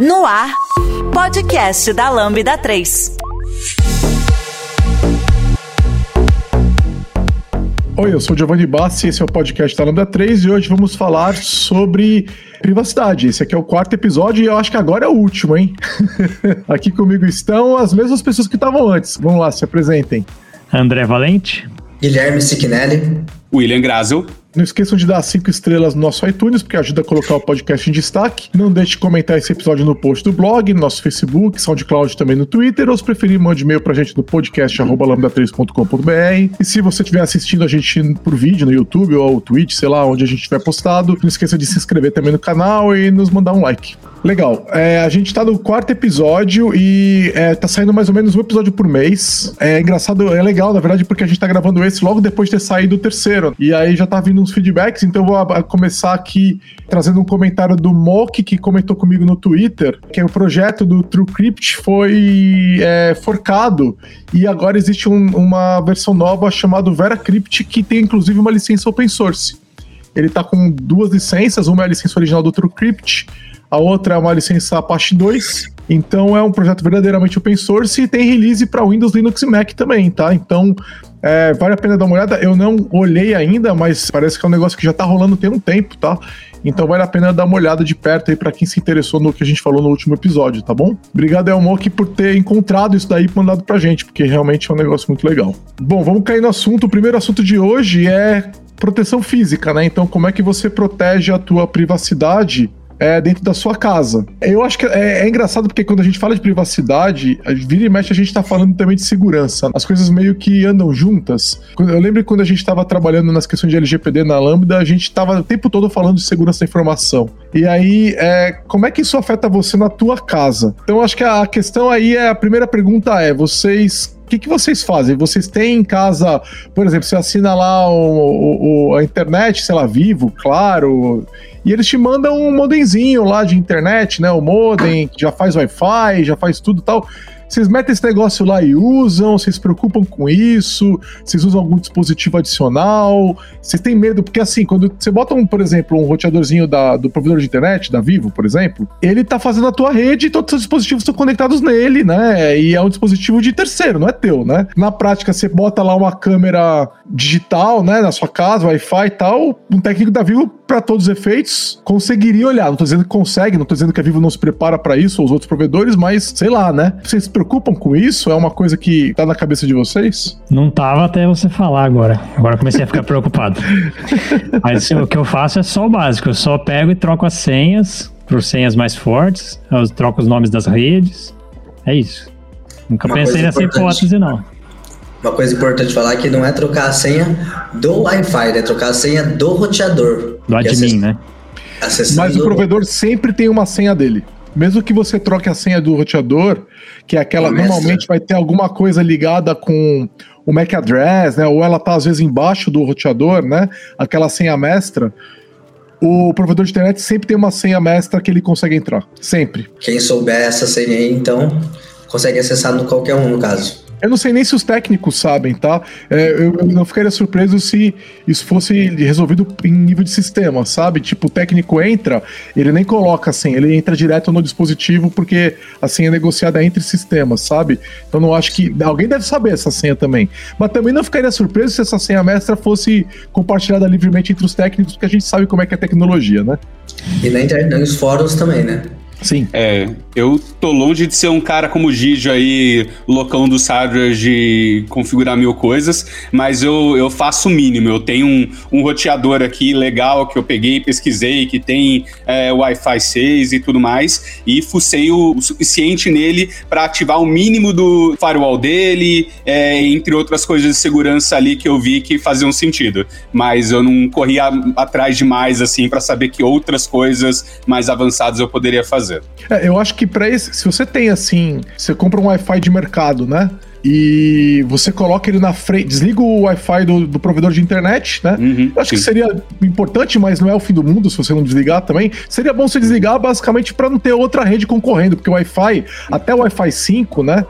No ar, podcast da Lambda 3. Oi, eu sou o Giovanni Bassi, esse é o podcast da Lambda 3 e hoje vamos falar sobre privacidade. Esse aqui é o quarto episódio e eu acho que agora é o último, hein? aqui comigo estão as mesmas pessoas que estavam antes. Vamos lá, se apresentem. André Valente. Guilherme Siquinelli. William Grazel. Não esqueçam de dar cinco estrelas no nosso iTunes, porque ajuda a colocar o podcast em destaque. Não deixe de comentar esse episódio no post do blog, no nosso Facebook, SoundCloud também no Twitter, ou se preferir, mande e-mail pra gente no podcast lambda3.com.br. E se você estiver assistindo a gente por vídeo no YouTube ou Twitch, sei lá, onde a gente tiver postado, não esqueça de se inscrever também no canal e nos mandar um like. Legal. É, a gente tá no quarto episódio e é, tá saindo mais ou menos um episódio por mês. É engraçado, é legal, na verdade, porque a gente tá gravando esse logo depois de ter saído o terceiro. E aí já tá vindo uns feedbacks, então vou começar aqui trazendo um comentário do Mock, que comentou comigo no Twitter, que o projeto do TrueCrypt foi é, forcado e agora existe um, uma versão nova chamada VeraCrypt, que tem inclusive uma licença open source. Ele tá com duas licenças, uma é a licença original do TrueCrypt, a outra é uma licença Apache 2. Então é um projeto verdadeiramente open source e tem release para Windows, Linux e Mac também, tá? Então é, vale a pena dar uma olhada. Eu não olhei ainda, mas parece que é um negócio que já tá rolando tem um tempo, tá? Então vale a pena dar uma olhada de perto aí para quem se interessou no que a gente falou no último episódio, tá bom? Obrigado, Elmok, por ter encontrado isso daí e mandado pra gente, porque realmente é um negócio muito legal. Bom, vamos cair no assunto. O primeiro assunto de hoje é proteção física, né? Então, como é que você protege a tua privacidade é, dentro da sua casa. Eu acho que é, é, engraçado porque quando a gente fala de privacidade, vira e mexe a gente tá falando também de segurança. As coisas meio que andam juntas. Eu lembro quando a gente estava trabalhando nas questões de LGPD na Lambda, a gente estava o tempo todo falando de segurança da informação. E aí, é, como é que isso afeta você na tua casa? Então, acho que a questão aí é a primeira pergunta é: vocês que, que vocês fazem? Vocês têm em casa, por exemplo, você assina lá o, o, a internet, sei lá, Vivo, Claro, e eles te mandam um modemzinho lá de internet, né? O modem, que já faz Wi-Fi, já faz tudo tal. Vocês metem esse negócio lá e usam? Vocês se preocupam com isso? Vocês usam algum dispositivo adicional? Vocês têm medo? Porque assim, quando você bota, um, por exemplo, um roteadorzinho da, do provedor de internet, da Vivo, por exemplo, ele tá fazendo a tua rede e todos os dispositivos estão conectados nele, né? E é um dispositivo de terceiro, não é teu, né? Na prática, você bota lá uma câmera digital, né, na sua casa, Wi-Fi e tal, um técnico da Vivo, para todos os efeitos, conseguiria olhar. Não tô dizendo que consegue, não tô dizendo que a Vivo não se prepara para isso, ou os outros provedores, mas sei lá, né? Vocês se preocupam com isso? É uma coisa que tá na cabeça de vocês? Não tava até você falar agora. Agora comecei a ficar preocupado. mas o que eu faço é só o básico. Eu só pego e troco as senhas por senhas mais fortes, eu troco os nomes das redes. É isso. Nunca uma pensei nessa hipótese, não. Uma coisa importante falar é que não é trocar a senha do Wi-Fi, é trocar a senha do roteador. Do admin, né? Mas o provedor sempre tem uma senha dele. Mesmo que você troque a senha do roteador, que é aquela, normalmente vai ter alguma coisa ligada com o MAC address, né? Ou ela tá às vezes embaixo do roteador, né? Aquela senha mestra. O provedor de internet sempre tem uma senha mestra que ele consegue entrar. Sempre. Quem souber essa senha aí, então, consegue acessar no qualquer um, no caso. Eu não sei nem se os técnicos sabem, tá? É, eu, eu, não ficaria surpreso se isso fosse resolvido em nível de sistema, sabe? Tipo, o técnico entra, ele nem coloca a senha, ele entra direto no dispositivo porque a senha é negociada entre sistemas, sabe? Então não acho que. Alguém deve saber essa senha também. Mas também não ficaria surpreso se essa senha mestra fosse compartilhada livremente entre os técnicos, porque a gente sabe como é que é a tecnologia, né? E na internet, nos fóruns também, né? Sim. É, eu tô longe de ser um cara como o Gijo aí, loucão dos hardware de configurar mil coisas, mas eu, eu faço o mínimo. Eu tenho um, um roteador aqui legal que eu peguei, pesquisei, que tem é, Wi-Fi 6 e tudo mais, e fucei o, o suficiente nele para ativar o mínimo do firewall dele, é, entre outras coisas de segurança ali que eu vi que faziam sentido. Mas eu não corria atrás demais, assim, para saber que outras coisas mais avançadas eu poderia fazer fazer. É, eu acho que para esse, se você tem assim, você compra um Wi-Fi de mercado, né? e você coloca ele na frente, desliga o Wi-Fi do, do provedor de internet, né? Uhum, acho sim. que seria importante, mas não é o fim do mundo se você não desligar também. Seria bom você desligar basicamente para não ter outra rede concorrendo, porque o Wi-Fi, até o Wi-Fi 5, né?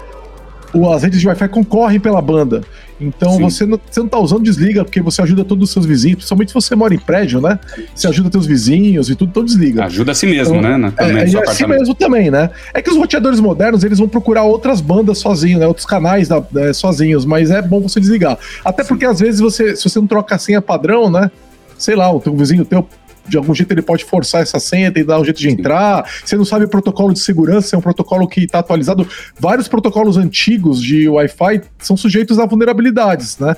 As redes de Wi-Fi concorrem pela banda. Então Sim. você não, você não tá usando, desliga, porque você ajuda todos os seus vizinhos, principalmente se você mora em prédio, né? Você ajuda teus vizinhos e tudo, então desliga. Ajuda a si mesmo, Então, né? Também É, seu assim apartamento. mesmo também, né? É que os roteadores modernos, eles vão procurar outras bandas sozinhos, né? Outros canais da- é, sozinhos, mas é bom você desligar. Até porque às vezes você, se você não troca a senha padrão, né? Sei lá, o teu vizinho teu, de algum jeito ele pode forçar essa senha, que dar um jeito de entrar. Você não sabe o protocolo de segurança, é um protocolo que está atualizado. Vários protocolos antigos de Wi-Fi são sujeitos a vulnerabilidades, né?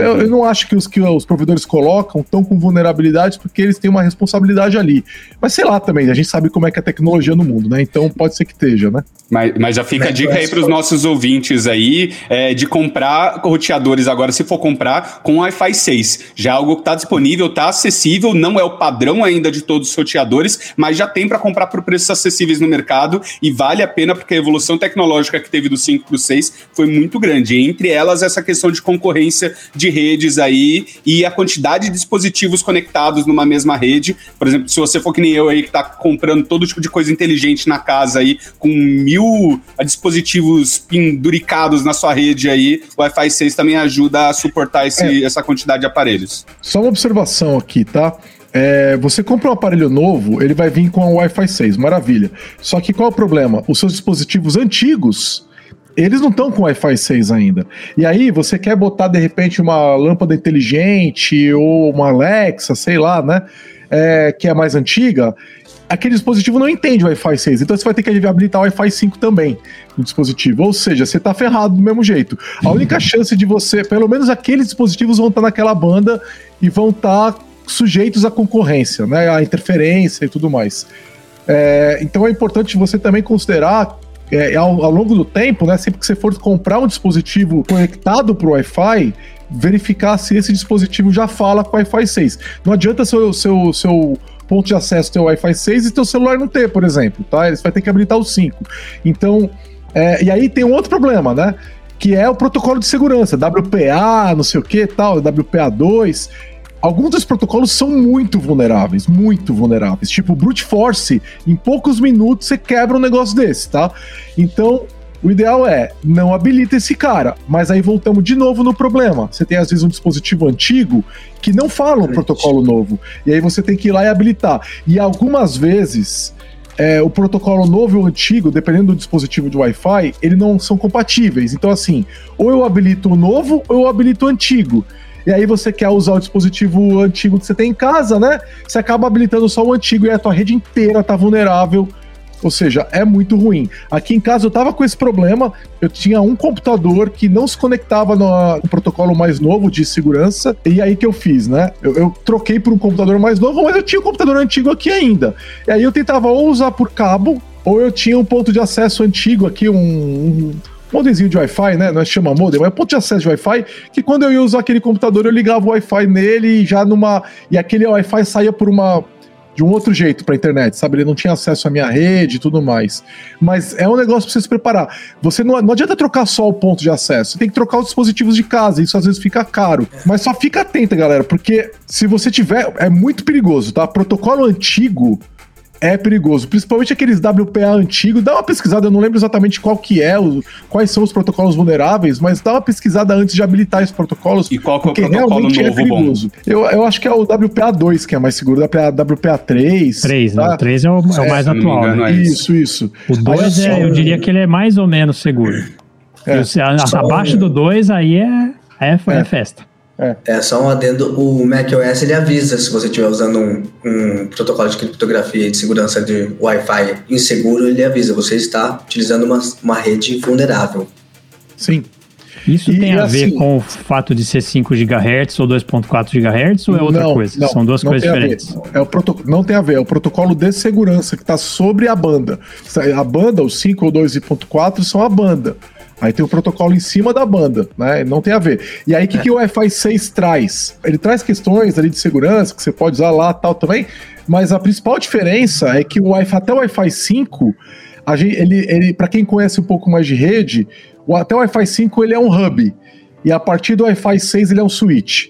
Eu, eu não acho que os que os provedores colocam estão com vulnerabilidades porque eles têm uma responsabilidade ali. Mas sei lá também, a gente sabe como é que é a tecnologia no mundo, né? Então pode ser que esteja, né? Mas, mas já fica a dica aí para os nossos ouvintes aí é, de comprar roteadores agora, se for comprar, com Wi-Fi 6. Já é algo que está disponível, está acessível, não é o padrão ainda de todos os roteadores, mas já tem para comprar por preços acessíveis no mercado e vale a pena porque a evolução tecnológica que teve do 5 para o 6 foi muito grande. Entre elas, essa questão de concorrência de redes aí e a quantidade de dispositivos conectados numa mesma rede. Por exemplo, se você for que nem eu aí que está comprando todo tipo de coisa inteligente na casa aí, com mil dispositivos penduricados na sua rede aí, o Wi-Fi 6 também ajuda a suportar esse- essa quantidade de aparelhos. Só uma observação aqui, tá? É, você compra um aparelho novo, ele vai vir com a Wi-Fi 6, maravilha. Só que qual é o problema? Os seus dispositivos antigos, eles não estão com Wi-Fi 6 ainda. E aí você quer botar de repente uma lâmpada inteligente ou uma Alexa, sei lá, né? É, que é mais antiga. Aquele dispositivo não entende Wi-Fi 6, então você vai ter que habilitar o Wi-Fi 5 também no dispositivo. Ou seja, você tá ferrado do mesmo jeito. A única chance de você, pelo menos aqueles dispositivos vão estar naquela banda e vão estar sujeitos à concorrência, né? À interferência e tudo mais. É, então é importante você também considerar é, ao, ao longo do tempo, né? Sempre que você for comprar um dispositivo conectado para o Wi-Fi, verificar se esse dispositivo já fala com Wi-Fi 6. Não adianta seu, seu, seu ponto de acesso ter o Wi-Fi 6 e teu celular não ter, por exemplo, tá? Você vai ter que habilitar o 5. Então, é, e aí tem um outro problema, né? Que é o protocolo de segurança, WPA, não sei o que tal, WPA2. Alguns dos protocolos são muito vulneráveis, muito vulneráveis. Tipo, brute force, em poucos minutos você quebra um negócio desse, tá? Então, o ideal é não habilita esse cara, mas aí voltamos de novo no problema. Você tem às vezes um dispositivo antigo que não fala um protocolo novo, e aí você tem que ir lá e habilitar. E algumas vezes é, o protocolo novo e o antigo, dependendo do dispositivo de Wi-Fi, eles não são compatíveis. Então, assim, ou eu habilito o novo ou eu habilito o antigo. E aí você quer usar o dispositivo antigo que você tem em casa, né? Você acaba habilitando só o antigo e a tua rede inteira tá vulnerável. Ou seja, é muito ruim. Aqui em casa eu tava com esse problema. Eu tinha um computador que não se conectava no, no protocolo mais novo de segurança. E aí que eu fiz, né? Eu, eu troquei por um computador mais novo, mas eu tinha um computador antigo aqui ainda. E aí eu tentava ou usar por cabo, ou eu tinha um ponto de acesso antigo aqui, um, um modemzinho de Wi-Fi, né? Não é chama modem, mas é ponto de acesso de Wi-Fi, que quando eu ia usar aquele computador, eu ligava o Wi-Fi nele e já numa. E aquele Wi-Fi saía por uma. De um outro jeito para internet, sabe? Ele não tinha acesso à minha rede e tudo mais. Mas é um negócio para você se preparar. Você não, não adianta trocar só o ponto de acesso, você tem que trocar os dispositivos de casa. Isso às vezes fica caro. Mas só fica atenta, galera, porque se você tiver. É muito perigoso, tá? Protocolo antigo é perigoso, principalmente aqueles WPA antigos. Dá uma pesquisada, eu não lembro exatamente qual que é, o, quais são os protocolos vulneráveis, mas dá uma pesquisada antes de habilitar esses protocolos. E qual que é o protocolo realmente é novo bom? perigoso. Eu, eu acho que é o WPA2 que é mais seguro, WPA, WPA3. 3, né? tá? O 3 é o, é o É, mais me atual. engano, né? é Isso, isso. O 2 Aí é, só- eu diria que ele é mais ou menos seguro. É. Se- a- Só- abaixo do 2, aí é, é, é É. festa. É só um adendo, o macOS ele avisa se você estiver usando um, um protocolo de criptografia e de segurança de Wi-Fi inseguro, ele avisa, você está utilizando uma, uma rede vulnerável. Sim. Isso E, tem a ver assim- com o fato de ser 5 GHz ou 2.4 GHz ou é outra Não, coisa? não, São duas não coisas tem a ver. diferentes. É o proto... Não tem a ver, é o protocolo de segurança que está sobre a banda. A banda, os 5 ou 2.4 são a banda. Aí tem o protocolo em cima da banda, né? Não tem a ver. E aí, o que, que o Wi-Fi 6 traz? Ele traz questões ali de segurança que você pode usar lá tal também, mas a principal diferença é que o Wi-Fi, até o Wi-Fi 5, a gente, ele, ele para quem conhece um pouco mais de rede, o, até o Wi-Fi 5 ele é um hub. E a partir do Wi-Fi 6 ele é um switch.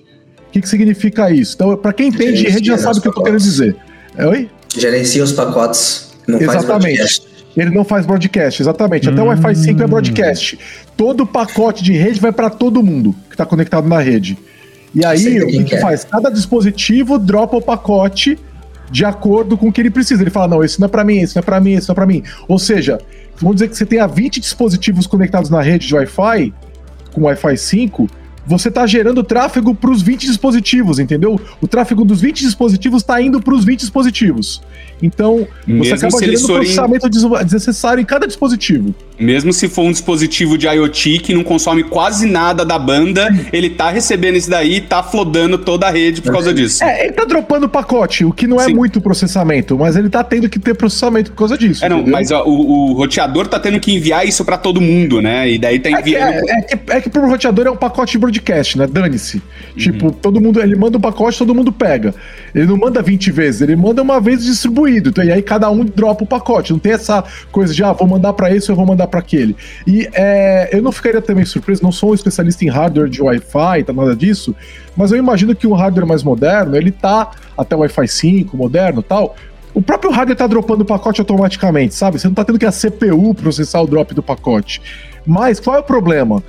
O que, que significa isso? Então, para quem entende de rede já sabe o que eu tô querendo dizer. É, Oi? Gerencia os pacotes, não faz Exatamente. broadcast. Ele não faz broadcast, exatamente. Até o Wi-Fi 5 é broadcast. Todo pacote de rede vai para todo mundo que está conectado na rede. E aí, o que, que quer. faz? Cada dispositivo dropa o pacote de acordo com o que ele precisa. Ele fala: não, esse não é para mim, esse não é para mim, esse não é para mim. Ou seja, vamos dizer que você tenha 20 dispositivos conectados na rede de Wi-Fi, com Wi-Fi 5, você está gerando tráfego para os 20 dispositivos, entendeu? O tráfego dos 20 dispositivos está indo para os 20 dispositivos. Então, você Mesmo acaba se eles gerando processamento des- desnecessário em cada dispositivo. Mesmo se for um dispositivo de IoT que não consome quase nada da banda, ele tá recebendo isso daí e tá flodando toda a rede por causa disso. É, ele tá dropando o pacote, o que não é Sim. muito processamento, mas ele tá tendo que ter processamento por causa disso. É, não, entendeu? mas ó, o, o roteador tá tendo que enviar isso pra todo mundo, né? E daí tá É que, enviando. é, é que, é que pro roteador é um pacote de broadcast, né? Dane-se. Uhum. Tipo, todo mundo, ele manda um pacote, todo mundo pega. Ele não manda 20 vezes, ele manda uma vez distribuído. Então, e aí cada um dropa o pacote. Não tem essa coisa de, ah, vou mandar pra esse, eu vou mandar pra aquele. E é, eu não ficaria também surpreso, não sou um especialista em hardware de Wi-Fi, tá nada disso, mas eu imagino que um hardware mais moderno, ele tá até Wi-Fi 5, moderno tal. O próprio hardware tá dropando o pacote automaticamente, sabe? Você não tá tendo que a CPU processar o drop do pacote. Mas qual é o problema?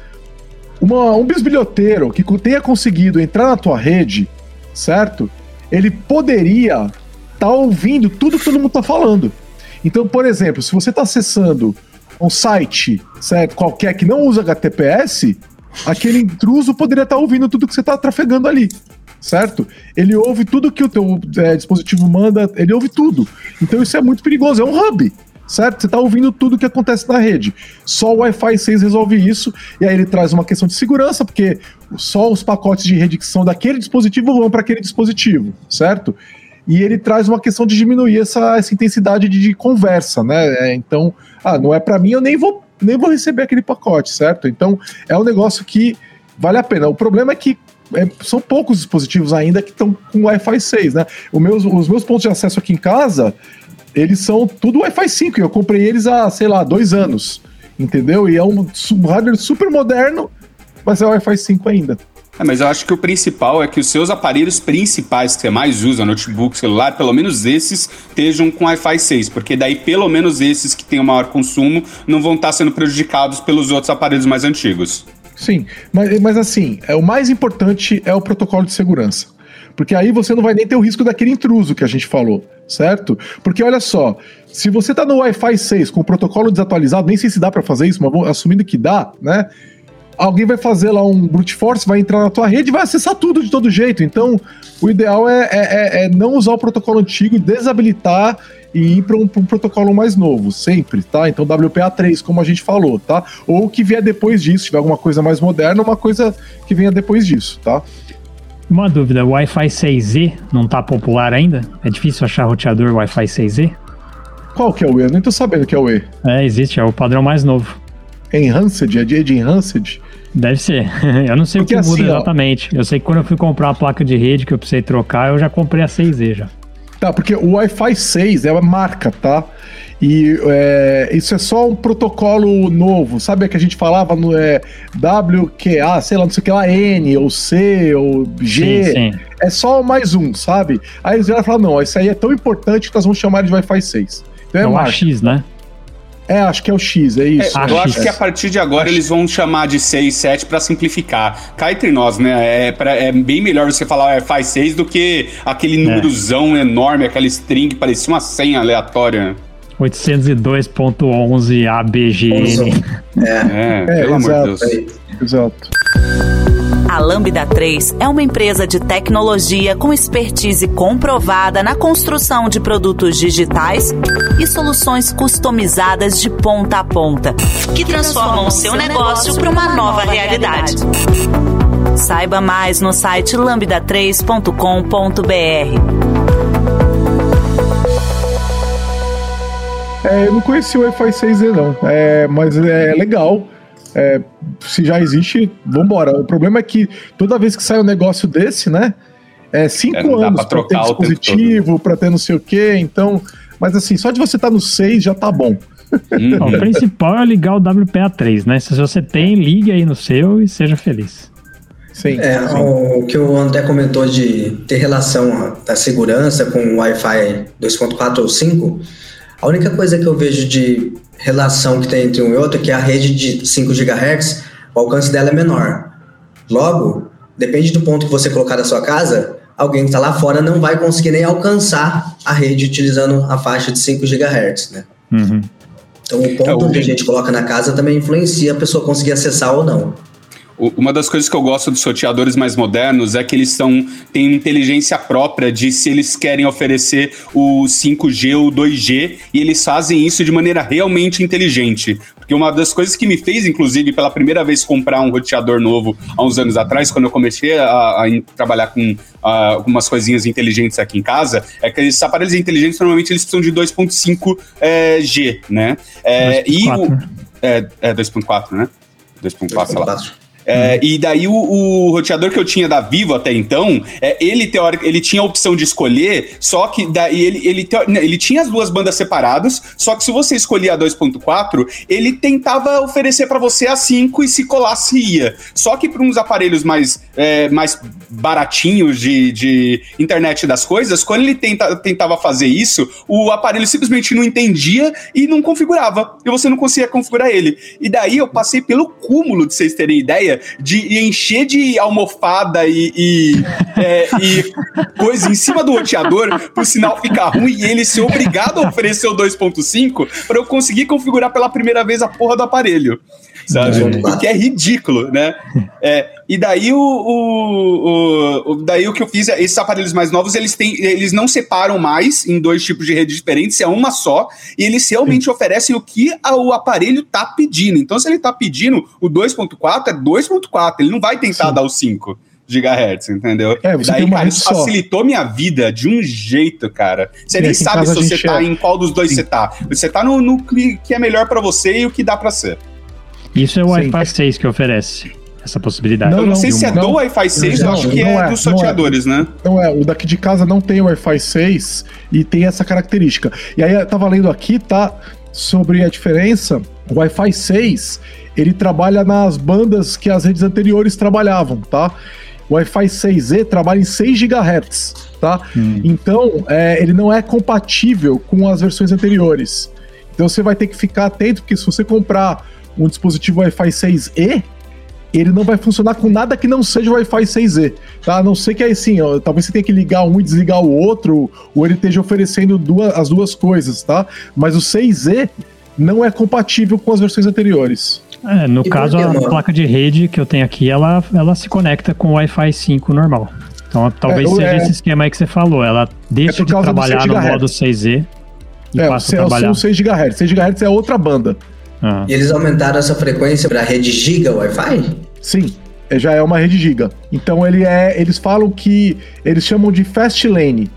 Uma- um bisbilhoteiro que tenha conseguido entrar na tua rede, certo? Ele poderia estar ouvindo tudo que todo mundo tá falando. Então, por exemplo, se você está acessando um site, certo, qualquer que não usa HTTPS, aquele intruso poderia estar ouvindo tudo que você está trafegando ali, certo? Ele ouve tudo que o teu é, dispositivo manda, ele ouve tudo. Então isso é muito perigoso, é um hub, certo? Você está ouvindo tudo que acontece na rede. Só o Wi-Fi 6 resolve isso, e aí ele traz uma questão de segurança, porque só os pacotes de rede que são daquele dispositivo vão para aquele dispositivo, certo? E ele traz uma questão de diminuir essa, essa intensidade de, de conversa, né? É, então, ah, não é para mim, eu nem vou, nem vou receber aquele pacote, certo? Então, é um negócio que vale a pena. O problema é que é, são poucos dispositivos ainda que estão com Wi-Fi 6, né? Meus, os meus pontos de acesso aqui em casa, eles são tudo Wi-Fi 5. e Eu comprei eles há, sei lá, dois anos, entendeu? E é um, um hardware super moderno, mas é Wi-Fi 5 ainda. É, mas eu acho que o principal é que os seus aparelhos principais que você mais usa, notebook, celular, pelo menos esses estejam com Wi-Fi 6, porque daí pelo menos esses que têm o maior consumo não vão estar sendo prejudicados pelos outros aparelhos mais antigos. Sim, mas, mas assim, é, o mais importante é o protocolo de segurança. Porque aí você não vai nem ter o risco daquele intruso que a gente falou, certo? Porque olha só, se você tá no Wi-Fi 6 com o protocolo desatualizado, nem sei se dá para fazer isso, mas assumindo que dá, né? Alguém vai fazer lá um brute force, vai entrar na tua rede e vai acessar tudo de todo jeito. Então, o ideal é, é- é- é não usar o protocolo antigo, desabilitar e ir para um, um protocolo mais novo, sempre, tá? Então, WPA3, como a gente falou, tá? Ou o que vier depois disso, se tiver alguma coisa mais moderna, uma coisa que venha depois disso, tá? Uma dúvida, o Wi-Fi 6E não tá popular ainda? É difícil achar roteador Wi-Fi 6E? Qual que é o E? Eu nem tô sabendo que é o E. É, existe, é o padrão mais novo. Enhanced? É de, é de Enhanced? Deve ser. eu não sei Porque o que muda assim, ó- exatamente. Eu sei que quando eu fui comprar a placa de rede que eu precisei trocar, eu já comprei a 6E já. Tá, porque o Wi-Fi 6 é uma marca, tá? E é, isso é só um protocolo novo, sabe que a gente falava no é, WQA, sei lá, não sei o que lá, N ou C ou G. Sim, sim. É só mais um, sabe? Aí eles vieram falar: não, isso aí é tão importante que nós vamos chamar de Wi-Fi 6. Então é, É o. AX, né? É, acho que é o X, é É, isso. Ah, eu acho X. que a partir de agora eles vão chamar de 6, 7 pra simplificar. Cá entre nós, né? É, pra- é bem melhor você falar Wi-Fi 6 do que aquele númerozão enorme, aquela string que parecia uma senha aleatória. 802.11 ABGN. É, É, É, pelo amor de. Deus. Exato. A Lambda 3 é uma empresa de tecnologia com expertise comprovada na construção de produtos digitais e soluções customizadas de ponta a ponta, que transformam o seu negócio para uma nova realidade. Saiba mais no site lambda3.com.br. É, eu não conheci o Wi-Fi 6E, não. É, mas é legal. É, se já existe, vambora. O problema é que toda vez que sai um negócio desse, né? É cinco É, anos pra pra ter trocar o tempo dispositivo, pra ter não sei o quê. Então, mas assim, só de você estar no 6 já tá bom. Não, o principal é ligar o WPA3, né? Se você tem, ligue aí no seu e seja feliz. Sim. É, sim. o que o André comentou de ter relação da segurança com o Wi-Fi 2.4 ou 5, A única coisa que eu vejo de relação que tem entre um e outro é que a rede de 5 GHz, o alcance dela é menor. Logo, depende do ponto que você colocar da sua casa, alguém que está lá fora não vai conseguir nem alcançar a rede utilizando a faixa de 5 GHz, né? Uhum. Então o ponto é, que a gente coloca na casa também influencia a pessoa conseguir acessar ou não. Uma das coisas que eu gosto dos sorteadores mais modernos é que eles são, têm inteligência própria de se eles querem oferecer o 5G ou 2G e eles fazem isso de maneira realmente inteligente. Porque uma das coisas que me fez, inclusive, pela primeira vez comprar um roteador novo há uns anos atrás, quando eu comecei a, a trabalhar com algumas coisinhas inteligentes aqui em casa, é que esses aparelhos inteligentes normalmente eles precisam de 2.5G, é, né? É, e o. É, é 2.4, né? 2.4, sei lá. É, e daí o, o, roteador que eu tinha da Vivo até então, é, ele teórico, ele tinha a opção de escolher, só que daí ele, ele, ele tinha as duas bandas separadas, só que se você escolhia a 2.4, ele tentava oferecer para você a 5 e se colasse ia. Só que para uns aparelhos mais, é, mais baratinhos de, de internet das coisas, quando ele tenta, tentava fazer isso, o aparelho simplesmente não entendia e não configurava. E você não conseguia configurar ele. E daí eu passei pelo cúmulo, de vocês terem ideia, de encher de almofada e, e, é, e coisa em cima do roteador pro sinal ficar ruim e ele ser obrigado a oferecer o 2.5 para eu conseguir configurar pela primeira vez a porra do aparelho sabe? O que é ridículo, né? É, e daí o, o, o, daí o que eu fiz, é, esses aparelhos mais novos, eles têm, eles não separam mais em dois tipos de rede diferentes, é uma só, e eles realmente Sim. oferecem o que a, o aparelho tá pedindo. Então, se ele tá pedindo o 2.4, é 2.4, ele não vai tentar Sim. dar o 5 gigahertz, entendeu? É, você Daí, cara, isso facilitou minha vida de um jeito, cara. Você nem sabe se você tá é... em qual dos dois Sim. você tá. Você tá no, no que é melhor para você e o que dá para ser. Isso é o Wi-Fi 6 que oferece essa possibilidade. Não, eu não sei se é do Wi-Fi 6, não, eu acho que é, é, dos sorteadores, não é. né? Não é, o daqui de casa não tem Wi-Fi 6 e tem essa característica. E aí eu tava lendo aqui, tá, sobre a diferença, o Wi-Fi 6, ele trabalha nas bandas que as redes anteriores trabalhavam, tá? O Wi-Fi 6E trabalha em 6 GHz, tá? Hum. Então, é, ele não é compatível com as versões anteriores. Então você vai ter que ficar atento, porque se você comprar um dispositivo Wi-Fi 6E, ele não vai funcionar com nada que não seja Wi-Fi 6E, tá? A não ser que aí sim, ó, talvez você tenha que ligar um e desligar o outro, ou ele esteja oferecendo duas, as duas coisas, tá? Mas o 6E não é compatível com as versões anteriores. É, no e caso, a placa de rede que eu tenho aqui, ela, ela se conecta com o Wi-Fi 5 normal. Então, talvez é, seja é, esse esquema aí que você falou. Ela deixa é de trabalhar no modo 6E e é, passa a trabalhar. São 6 GHz. 6 GHz é outra banda. Ah. E eles aumentaram essa frequência para a rede Giga Wi-Fi? Sim, é, já é uma rede Giga. Então ele é, eles falam que eles chamam de Fast Lane.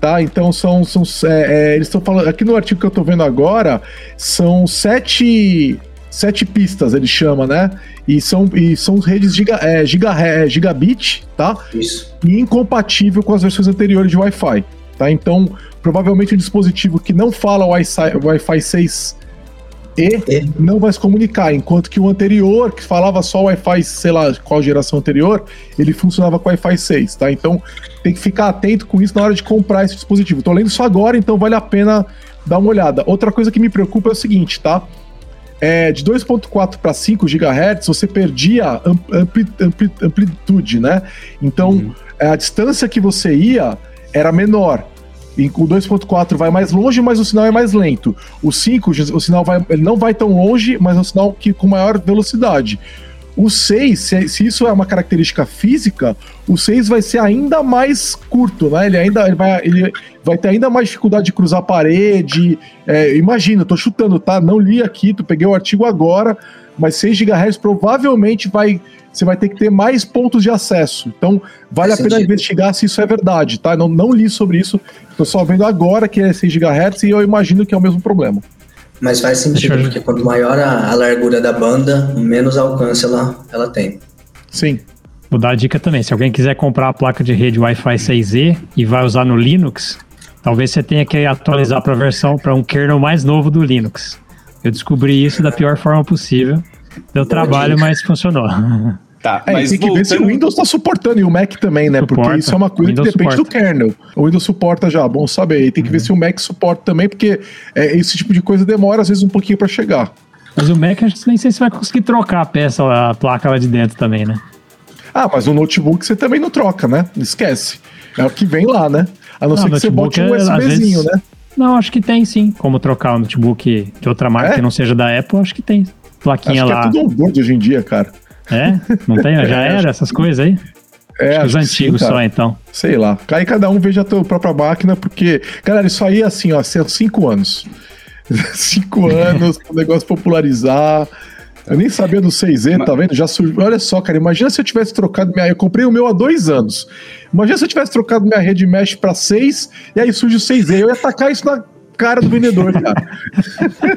Tá, então são, são é, é, eles estão falando aqui no artigo que eu estou vendo agora são sete, sete pistas ele chama, né? E são, e são redes giga, é, giga, é, gigabit, tá? Isso. E incompatível com as versões anteriores de Wi-Fi, tá? Então provavelmente um dispositivo que não fala Wi-Fi Wi 6 e, e não vai se comunicar, enquanto que o anterior, que falava só Wi-Fi, sei lá, qual geração anterior, ele funcionava com Wi-Fi 6, tá? Então tem que ficar atento com isso na hora de comprar esse dispositivo. Tô lendo isso agora, então vale a pena dar uma olhada. Outra coisa que me preocupa é o seguinte, tá? É, de 2.4 para 5 GHz, você perdia ampli, ampli, amplitude, né? Então, uhum. a distância que você ia era menor. O 2.4 vai mais longe, mas o sinal é mais lento. O 5, o sinal vai, ele não vai tão longe, mas é um sinal que com maior velocidade. O 6, se, se, isso é uma característica física, o 6 vai ser ainda mais curto, né? Ele ainda ele vai, ele vai ter ainda mais dificuldade de cruzar a parede. É, imagina, eu tô chutando, tá? Não li aqui, tu peguei o artigo agora, mas 6 GHz provavelmente vai você vai ter que ter mais pontos de acesso. Então, vale Faz a pena sentido. investigar se isso é verdade, tá? Não, não li sobre isso, estou só vendo agora que é 6 GHz e eu imagino que é o mesmo problema. Mas faz sentido, porque quanto maior a, a, largura da banda, menos alcance ela, ela tem. Sim. Vou dar a dica também, se alguém quiser comprar a placa de rede Wi-Fi 6E e vai usar no Linux, talvez você tenha que atualizar para a versão, para um kernel mais novo do Linux. Eu descobri isso da pior forma possível. Deu trabalho, mas funcionou. Tá, É, mas tem que ver se o voltando- Windows tá suportando e o Mac também, né? Suporta. Porque isso é uma coisa Windows que depende suporta. do kernel. O Windows suporta já, bom saber. E tem que ver se o Mac suporta também, porque é, esse tipo de coisa demora às vezes um pouquinho pra chegar. Mas o Mac, acho que nem sei se vai conseguir trocar a peça, a placa lá de dentro também, né? Ah, mas no notebook você também não troca, né? Esquece. É o que vem lá, né? A não, Não, ser que você bote um USBzinho, vezes- né? Não, acho que tem sim. Como trocar o notebook de outra marca É? que não seja da Apple, acho que tem. Plaquinha Acho que lá. é tudo onboard hoje em dia, cara. É? Não tem? Já É, era essas coisas aí? É, Acho que os acho que sim, antigos cara. só, então. Sei lá. Aí cada um veja a tua própria máquina, porque, galera, isso aí, assim, ó, são cinco anos. cinco anos, o negócio popularizar. Eu nem sabia do 6E, tá vendo? Já surgiu. Olha só, cara, imagina se eu tivesse trocado minha. Eu comprei o meu há dois anos. Imagina se eu tivesse trocado minha rede mesh pra 6 e aí surge o 6E. Eu ia tacar isso na cara do vendedor, cara.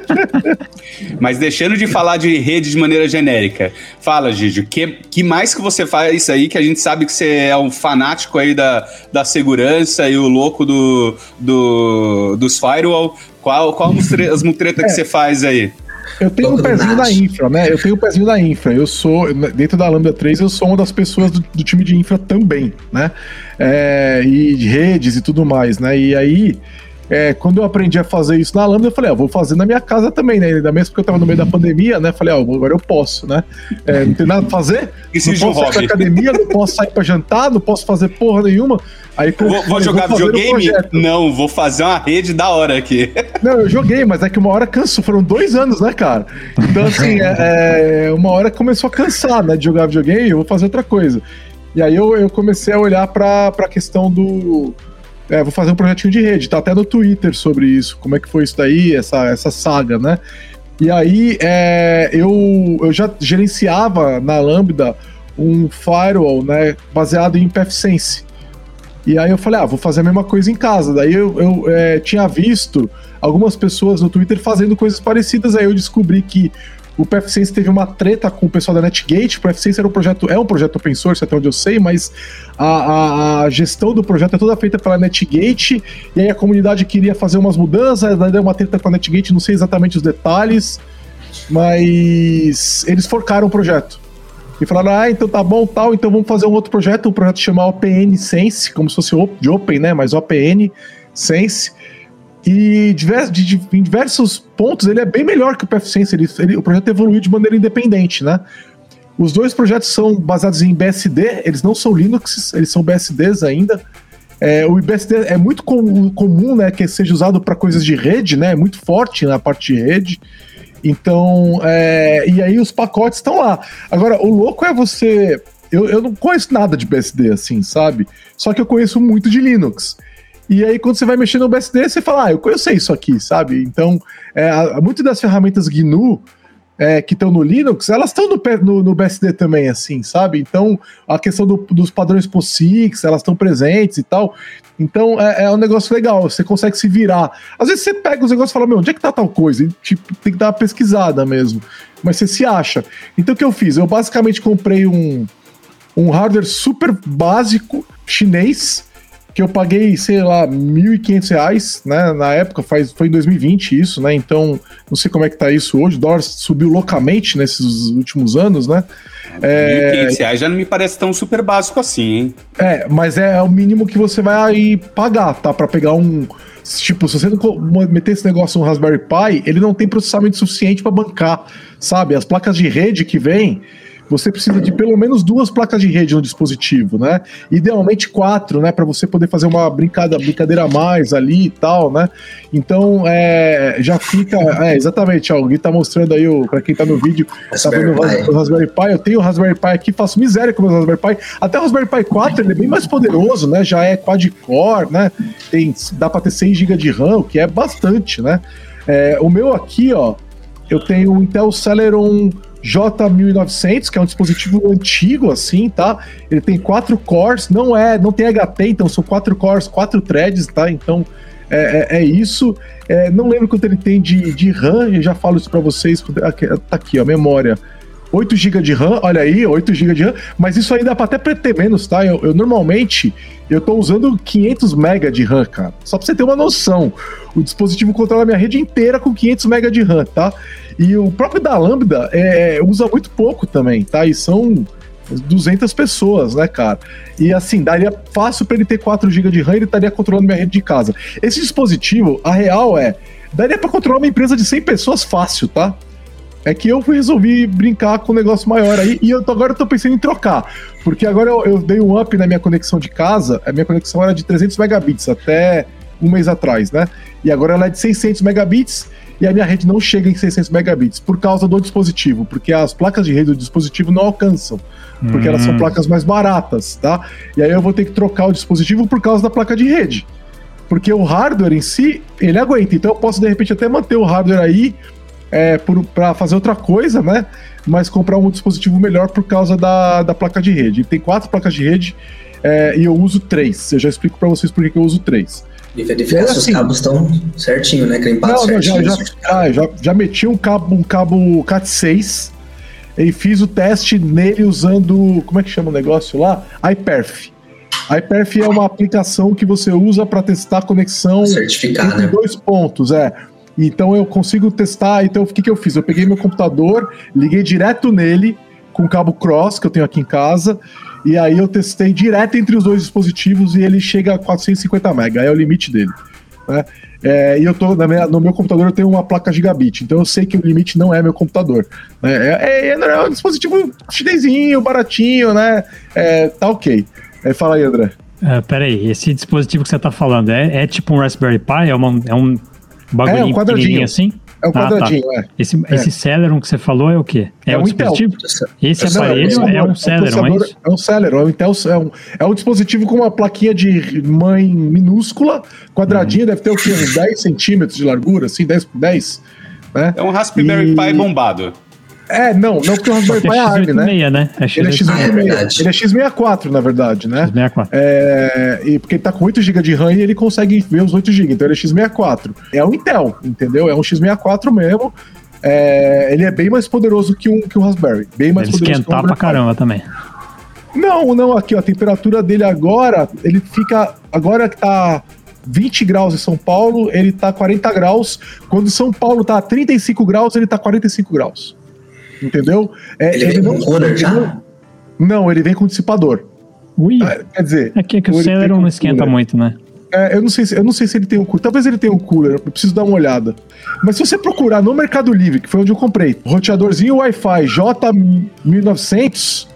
Mas deixando de falar de rede de maneira genérica, fala, Gigi, que, que mais que você faz aí, que a gente sabe que você é um fanático aí da, da segurança e o louco do, do, dos firewall. Qual, qual as mutre- as mutretas que você faz aí? Eu tenho um Pouco do pezinho NAT. infra, né? Eu tenho um pezinho na infra. Eu sou, dentro da Lambda 3, eu sou uma das pessoas do, do time de infra também, né? É, e de redes e tudo mais, né? E aí, é, quando eu aprendi a fazer isso na Lambda, eu falei, ó, vou fazer na minha casa também, né? Ainda mesmo porque eu tava no meio da pandemia, né? Falei, ó, agora eu posso, né? É, não tem nada pra fazer. Se não posso sair pra academia, não posso sair pra jantar, não posso fazer porra nenhuma. Aí, Vou, vou falei, jogar fazer um videogame? Não, vou fazer uma rede da hora aqui. Não, eu joguei, mas é que uma hora cansou. Foram dois anos, né, cara? Então, assim, é, é, uma hora começou a cansar, né, de jogar videogame, eu vou fazer outra coisa. E aí eu, eu comecei a olhar pra, pra questão do. É, vou fazer um projetinho de rede, tá até no Twitter sobre isso, como é que foi isso daí, essa, essa saga, né? E aí é, eu, eu já gerenciava na Lambda um firewall, né, baseado em PFSense. E aí eu falei, ah, vou fazer a mesma coisa em casa. Daí eu, eu é, tinha visto algumas pessoas no Twitter fazendo coisas parecidas, aí eu descobri que o PFSense teve uma treta com o pessoal da Netgate. O PFSense era um projeto, é um projeto open source, até onde eu sei, mas a, a- a gestão do projeto é toda feita pela Netgate, e aí a comunidade queria fazer umas mudanças, daí deu uma treta com a Netgate, não sei exatamente os detalhes, mas eles forcaram o projeto. E falaram, ah, então tá bom, tal, então vamos fazer um outro projeto, um projeto chamado OPN Sense, como se fosse de Open, né, mas OPN Sense. E de- em diversos pontos ele é bem melhor que o PFSense, ele, ele, o projeto evoluiu de maneira independente, né. Os dois projetos são baseados em BSD, eles não são Linux, eles são BSDs ainda. É, o BSD é muito com- comum, né, que seja usado para coisas de rede, né, é muito forte na parte de rede. Então, é, e aí os pacotes estão lá. Agora, o louco é você. Eu, eu não conheço nada de BSD assim, sabe? Só que eu conheço muito de Linux. E aí, quando você vai mexer no BSD, você fala, ah, eu conheço isso aqui, sabe? Então, é, muitas das ferramentas GNU é, que estão no Linux, elas estão no, no- no BSD também, assim, sabe? Então, a questão do- dos padrões POSIX, elas estão presentes e tal. Então, é, é um negócio legal, você consegue se virar. Às vezes você pega os negócios e fala, meu, onde é que tá tal coisa? E, tipo, tem que dar uma pesquisada mesmo. Mas você se acha. Então, o que eu fiz? Eu basicamente comprei um, um hardware super básico chinês que eu paguei, sei lá, 1.500 reais, né? Na época, faz, foi em 2020 isso, né? Então, não sei como é que tá isso hoje. O dólar subiu loucamente nesses últimos anos, né? É, 1.500 reais já não me parece tão super básico assim, hein? é, mas é o mínimo que você vai aí pagar, tá? Pra pegar um. Tipo, se você não meter esse negócio no Raspberry Pi, ele não tem processamento suficiente pra bancar, sabe? As placas de rede que vem, você precisa de pelo menos duas placas de rede no dispositivo, né? Idealmente quatro, né? Para você poder fazer uma brincada, brincadeira a mais ali e tal, né? Então, é, já fica. É, exatamente, ó, o Gui tá mostrando aí, o- pra quem tá no vídeo, tá Raspberry vendo o Raspberry Pi. Eu tenho o Raspberry Pi aqui, faço miséria com o meu Raspberry Pi. Até o Raspberry Pi 4 ele é bem mais poderoso, né? Já é quad-core, né? Tem, dá para ter 6 GB de RAM, o que é bastante, né? É, o meu aqui, ó, eu tenho o Intel Celeron J1900, que é um dispositivo antigo, assim, tá? Ele tem quatro cores, não é, não tem HT, então são quatro cores, quatro threads, tá? Então é, é- é isso. É, não lembro quanto ele tem de, de RAM, eu já falo isso pra vocês. aqui- Tá aqui, ó, memória. 8 GB de RAM, olha aí, 8 GB de RAM, mas isso aí dá pra até pra ter menos, tá? Eu, eu normalmente eu tô usando 500 MB de RAM, cara. Só pra você ter uma noção. O dispositivo controla a minha rede inteira com 500 MB de RAM, tá? E o próprio da Lambda é, usa muito pouco também, tá? E são 200 pessoas, né, cara? E assim, daria fácil para ele ter 4 GB de RAM e ele estaria controlando minha rede de casa. Esse dispositivo, a real é, daria para controlar uma empresa de 100 pessoas fácil, tá? É que eu resolvi brincar com um negócio maior aí e eu tô, agora eu tô pensando em trocar. Porque agora eu, eu, dei um up na minha conexão de casa, a minha conexão era de 300 megabits até um mês atrás, né? E agora ela é de 600 megabits e a minha rede não chega em 600 megabits por causa do dispositivo, porque as placas de rede do dispositivo não alcançam, porque hum. elas são hum. placas mais baratas, tá? E aí eu vou ter que trocar o dispositivo por causa da placa de rede. Porque o hardware em si, ele aguenta. Então eu posso de repente até manter o hardware aí é, para fazer outra coisa, né? Mas comprar um dispositivo melhor por causa da, da placa de rede. Tem quatro placas de rede é, e eu uso três. Eu já explico para vocês por que eu uso três. E verificar se assim, os cabos estão certinho, né? Crimpados não, não, já, já, ah, já, já meti um cabo, um cabo Cat6 e fiz o teste nele usando. Como é que chama o negócio lá? iPerf. iPerf é uma aplicação que você usa para testar a conexão Certificar, né? dois pontos, é. Então eu consigo testar. Então o que, que eu fiz? Eu peguei meu computador, liguei direto nele com o cabo cross que eu tenho aqui em casa. E aí eu testei direto entre os dois dispositivos e ele chega a 450 MB, é o limite dele. Né? É, e eu tô minha, no meu computador eu tenho uma placa gigabit, então eu sei que o limite não é meu computador. Né? É, é, é, um dispositivo chinesinho, baratinho, né? É, tá ok. É, fala aí, André. Uh, peraí, esse dispositivo que você tá falando é, é tipo um Raspberry Pi? É, uma, é um bagulhinho é, um quadradinho assim? É o ah, quadradinho, tá. é. Esse, é. esse Celeron que você falou é o quê? É, é um dispositivo? Esse é aparelho é, é um Celeron, é isso? É um Celeron, é um Intel, é um, é um dispositivo com uma plaquinha de mãe minúscula, quadradinha, hum. deve ter o quê? Uns 10 centímetros de largura, assim, 10 por 10. Né? É um Raspberry e... Pi bombado. É, não, não porque o Raspberry Pi é ARM, né? né? É ele é X86. Ah, é ele é X64, na verdade, né? X64. É, e porque ele tá com 8 GB de RAM e ele consegue ver os 8 GB, então ele é X64. É um Intel, entendeu? É um X64 mesmo. É, ele é bem mais poderoso que um, que um Raspberry. Bem mais ele poderoso esquentar que um pra caramba também. Não, não, aqui, ó, a temperatura dele agora, ele fica. Agora que tá 20 graus em São Paulo, ele tá 40 graus. Quando São Paulo tá 35 graus, ele tá 45 graus. Entendeu? É, ele, ele vem não, com cooler já? Não, não, ele vem com dissipador. Ui. Ah, quer dizer. É que, que o Celeron não esquenta cooler. muito, né? É, eu, não sei se, eu não sei se ele tem um cooler. Talvez ele tenha um cooler, eu preciso dar uma olhada. Mas se você procurar no Mercado Livre, que foi onde eu comprei, roteadorzinho Wi-Fi J1900,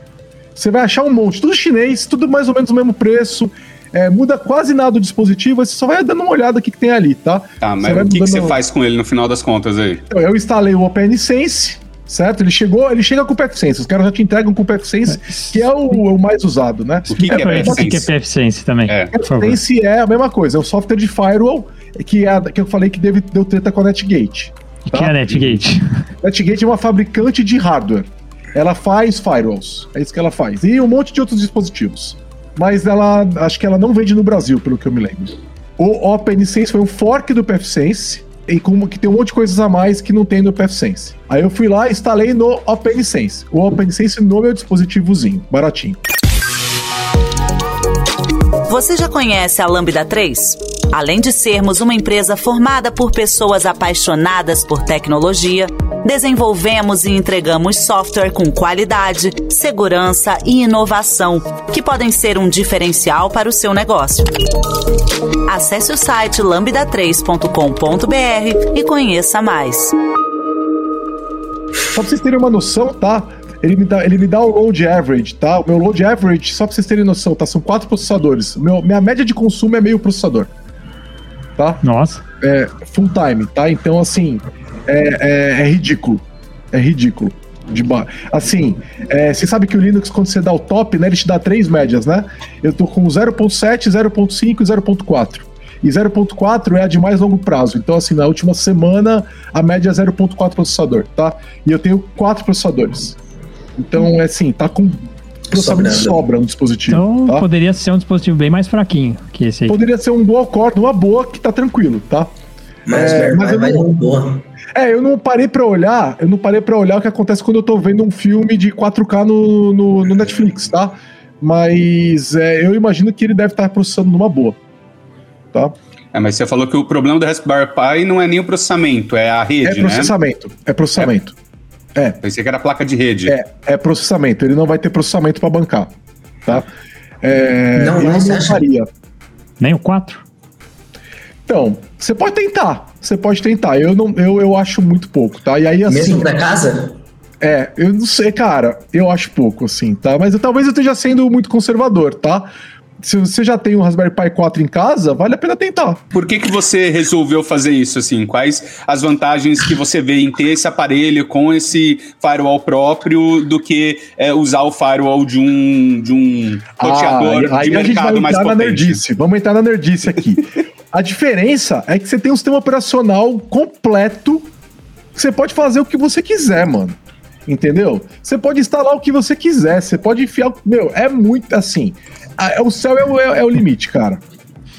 você vai achar um monte. Tudo chinês, tudo mais ou menos o mesmo preço. É, muda quase nada o dispositivo, você só vai dando uma olhada o que, que tem ali, tá? Tá, mas o que, que você faz com ele no final das contas aí? Então, eu instalei o OpenSense, certo? Ele chegou, ele chega com o PFSense, os caras já te entregam com o PFSense, que é o, o mais usado, né? O que, que é, PFSense? O que é PFSense também? É. PFSense é a mesma coisa, é o software de firewall que, é, que eu falei que deve, deu treta com a NetGate. O tá? que é a NetGate? NetGate é uma fabricante de hardware. Ela faz firewalls, é isso que ela faz. E um monte de outros dispositivos. Mas ela, acho que ela não vende no Brasil, pelo que eu me lembro. O OpenSense foi um fork do PFSense, e como que tem um monte de coisas a mais que não tem no PFSense. Aí eu fui lá e instalei no OpenSense. O OpenSense no meu dispositivozinho, baratinho. Você já conhece a Lambda 3? Além de sermos uma empresa formada por pessoas apaixonadas por tecnologia, desenvolvemos e entregamos software com qualidade, segurança e inovação, que podem ser um diferencial para o seu negócio. Acesse o site lambda3.com.br e conheça mais. Só para vocês terem uma noção, tá? Ele me, dá, ele me dá o load average, tá? O meu load average, só para vocês terem noção, tá? São quatro processadores. Meu, minha média de consumo é meio processador. Tá? Nossa. É, full time, tá? Então, assim, é, é, é ridículo. É ridículo. De ba... Assim, é, você sabe que o Linux, quando você dá o top, né, ele te dá três médias, né? Eu tô com 0.7, 0.5 e 0.4. E 0.4 é a de mais longo prazo. Então, assim, na última semana, a média é 0.4 processador, tá? E eu tenho quatro processadores. Então, é assim, tá com processamento de sobra no dispositivo. Então, tá? poderia ser um dispositivo bem mais fraquinho que esse aí. Poderia ser um dual core, numa boa, que tá tranquilo, tá? Mas, é, mas eu não, boa. É, eu não parei pra olhar, eu não parei pra olhar o que acontece quando eu tô vendo um filme de 4K no, no, no Netflix, tá? Mas é, eu imagino que ele deve estar processando numa boa. Tá? É, mas você falou que o problema do Raspberry Pi não é nem o processamento, é a rede, é processamento, né? É processamento, É. Pensei que era placa de rede. É, é processamento. Ele não vai ter processamento para bancar, tá? É, Não, não acha- faria. Nem o 4? Então, você pode tentar. Você pode tentar. Eu não, eu, eu acho muito pouco, tá? E aí assim, Mesmo pra casa? é, eu não sei, cara. Eu acho pouco, assim, tá? Mas eu, talvez eu esteja sendo muito conservador, tá? Se você já tem um Raspberry Pi 4 em casa, vale a pena tentar. Por que, que você resolveu fazer isso, assim? Quais as vantagens que você vê em ter esse aparelho com esse firewall próprio do que é, usar o firewall de um, de um roteador Ah, aí de a gente vai mercado mais entrar na nerdice. Vamos entrar na nerdice aqui. a diferença é que você tem um sistema operacional completo que você pode fazer o que você quiser, mano. Entendeu? Você pode instalar o que você quiser, você pode enfiar. Meu, é muito assim. O céu é o, é- é o limite, cara.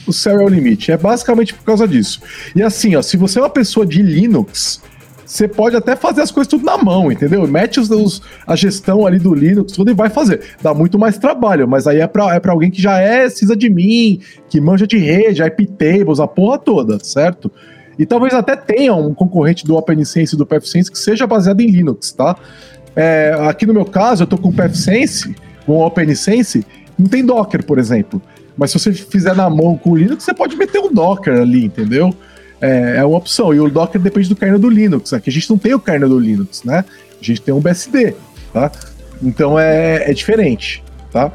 O céu é o limite. É basicamente por causa disso. E assim, ó, se você é uma pessoa de Linux, você pode até fazer as coisas tudo na mão, entendeu? Mete os, os- a gestão ali do Linux, tudo e vai fazer. Dá muito mais trabalho, mas aí é pra, é pra alguém que já é sysadmin, que manja de rede, IP tables, a porra toda, certo? E talvez até tenha um concorrente do OpenSense e do PFSense que seja baseado em Linux, tá? É, aqui no meu caso, eu tô com o PFSense, com o OpenSense, não tem Docker, por exemplo. Mas se você fizer na mão com o Linux, você pode meter um Docker ali, entendeu? É, é uma opção. E o Docker depende do kernel do Linux. Aqui a gente não tem o kernel do Linux, né? A gente tem um BSD, tá? Então é, é diferente, tá?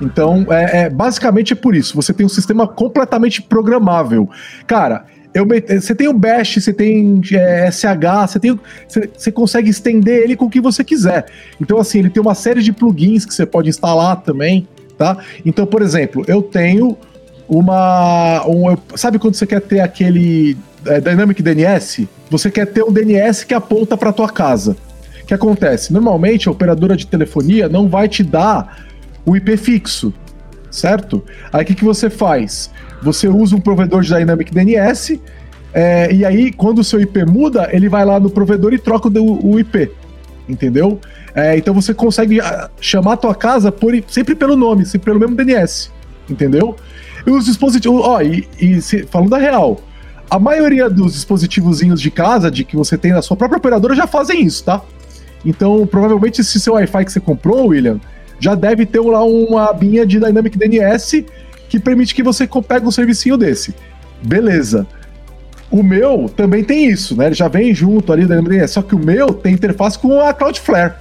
Então, é, é- basicamente é por isso. Você tem um sistema completamente programável. Cara, eu me- você tem o Bash, você tem é, SH, você, tem, você, consegue estender ele com o que você quiser. Então, assim, ele tem uma série de plugins que você pode instalar também, tá? Então, por exemplo, eu tenho uma. um- sabe quando você quer ter aquele é, Dynamic DNS? Você quer ter um DNS que aponta para tua casa. O que acontece? Normalmente a operadora de telefonia não vai te dar o IP fixo, certo? Aí o que, que você faz? Você usa um provedor de Dynamic DNS, é, e aí quando o seu IP muda, ele vai lá no provedor e troca o, o IP, entendeu? É, então você consegue ah, chamar a tua casa por, sempre pelo nome, sempre pelo mesmo DNS, entendeu? E os dispositivos, ó, e, e se- falando a real, a maioria dos dispositivozinhos de casa, de que você tem na sua própria operadora, já fazem isso, tá? Então, provavelmente, esse seu Wi-Fi que você comprou, William, já deve ter lá uma abinha de Dynamic DNS que permite que você pegue um servicinho desse. Beleza. O meu também tem isso, né? Ele já vem junto ali da DNS, só que o meu tem interface com a Cloudflare.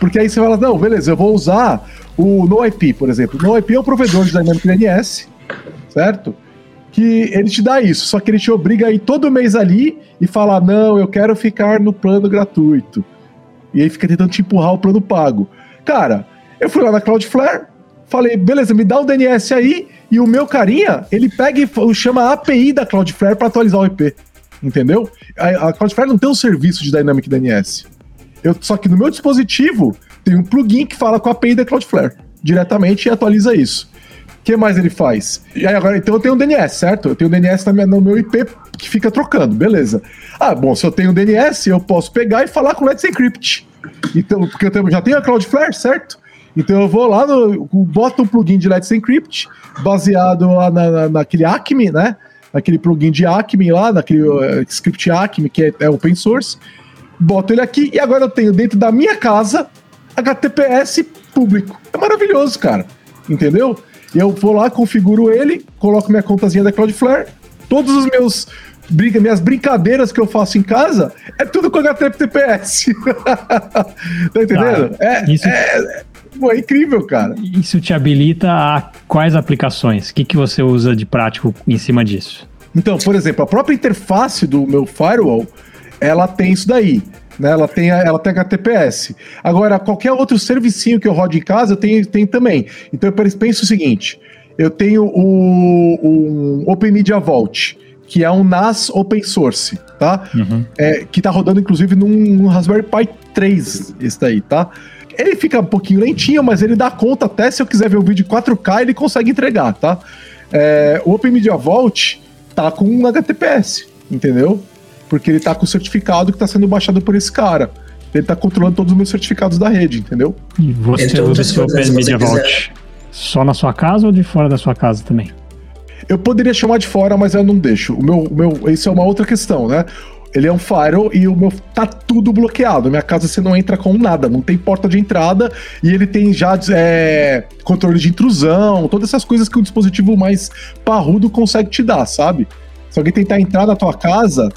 Porque aí você fala, não, beleza, eu vou usar o NoIP, por exemplo. O NoIP é um provedor de Dynamic DNS, certo? Que ele te dá isso, só que ele te obriga a ir todo mês ali e falar, não, eu quero ficar no plano gratuito. E aí fica tentando te empurrar o plano pago. Cara, eu fui lá na Cloudflare, falei, beleza, me dá o DNS aí, e o meu carinha, ele pega e chama a API da Cloudflare para atualizar o IP. Entendeu? A, a Cloudflare não tem um serviço de Dynamic DNS. Eu, só que no meu dispositivo tem um plugin que fala com a API da Cloudflare diretamente e atualiza isso. Que mais ele faz? E aí agora, então eu tenho um DNS, certo? Eu tenho um DNS minha- no meu IP que fica trocando, beleza. Ah, bom, se eu tenho um DNS, eu posso pegar e falar com o Let's Encrypt. Então, porque eu tenho- já tenho a Cloudflare, certo? Então eu vou lá, no, boto um plugin de Let's Encrypt, baseado lá na, na- naquele Acme, né? Naquele plugin de Acme lá, naquele eh, script Acme, que é, é open source. Boto ele aqui e agora eu tenho dentro da minha casa HTTPS público. É maravilhoso, cara. Entendeu? E eu vou lá, configuro ele, coloco minha contazinha da Cloudflare, todos os meus brinca, minhas brincadeiras que eu faço em casa é tudo com HTTPS. tá entendendo? é, isso- é, pô, é incrível, cara. Isso te habilita a quais aplicações? O que, que você usa de prático em cima disso? Então, por exemplo, a própria interface do meu firewall, ela tem isso daí. Né? Ela, tem, ela tem HTTPS. Agora, qualquer outro servicinho que eu rode em casa, tem, tem também. Então, eu penso o seguinte: eu tenho o, o Open Media Vault, que é um NAS open source, tá? É, que tá rodando, inclusive, num, num Raspberry Pi 3, esse daí, tá? Ele fica um pouquinho lentinho, mas ele dá conta até se eu quiser ver um vídeo 4K, ele consegue entregar, tá? É, o Open Media Vault tá com um HTTPS, entendeu? Porque ele tá com o certificado que tá sendo baixado por esse cara. Ele tá controlando todos os meus certificados da rede, entendeu? E você usa esse coisas, Open Media. Vault só na sua casa ou de fora da sua casa também? Eu poderia chamar de fora, mas eu não deixo. O meu, o meu, isso é uma outra questão, né? Ele é um firewall e o meu tá tudo bloqueado. Minha casa você não entra com nada, não tem porta de entrada e ele tem já é, controle de intrusão, todas essas coisas que um dispositivo mais parrudo consegue te dar, sabe? Se alguém tentar entrar na tua casa,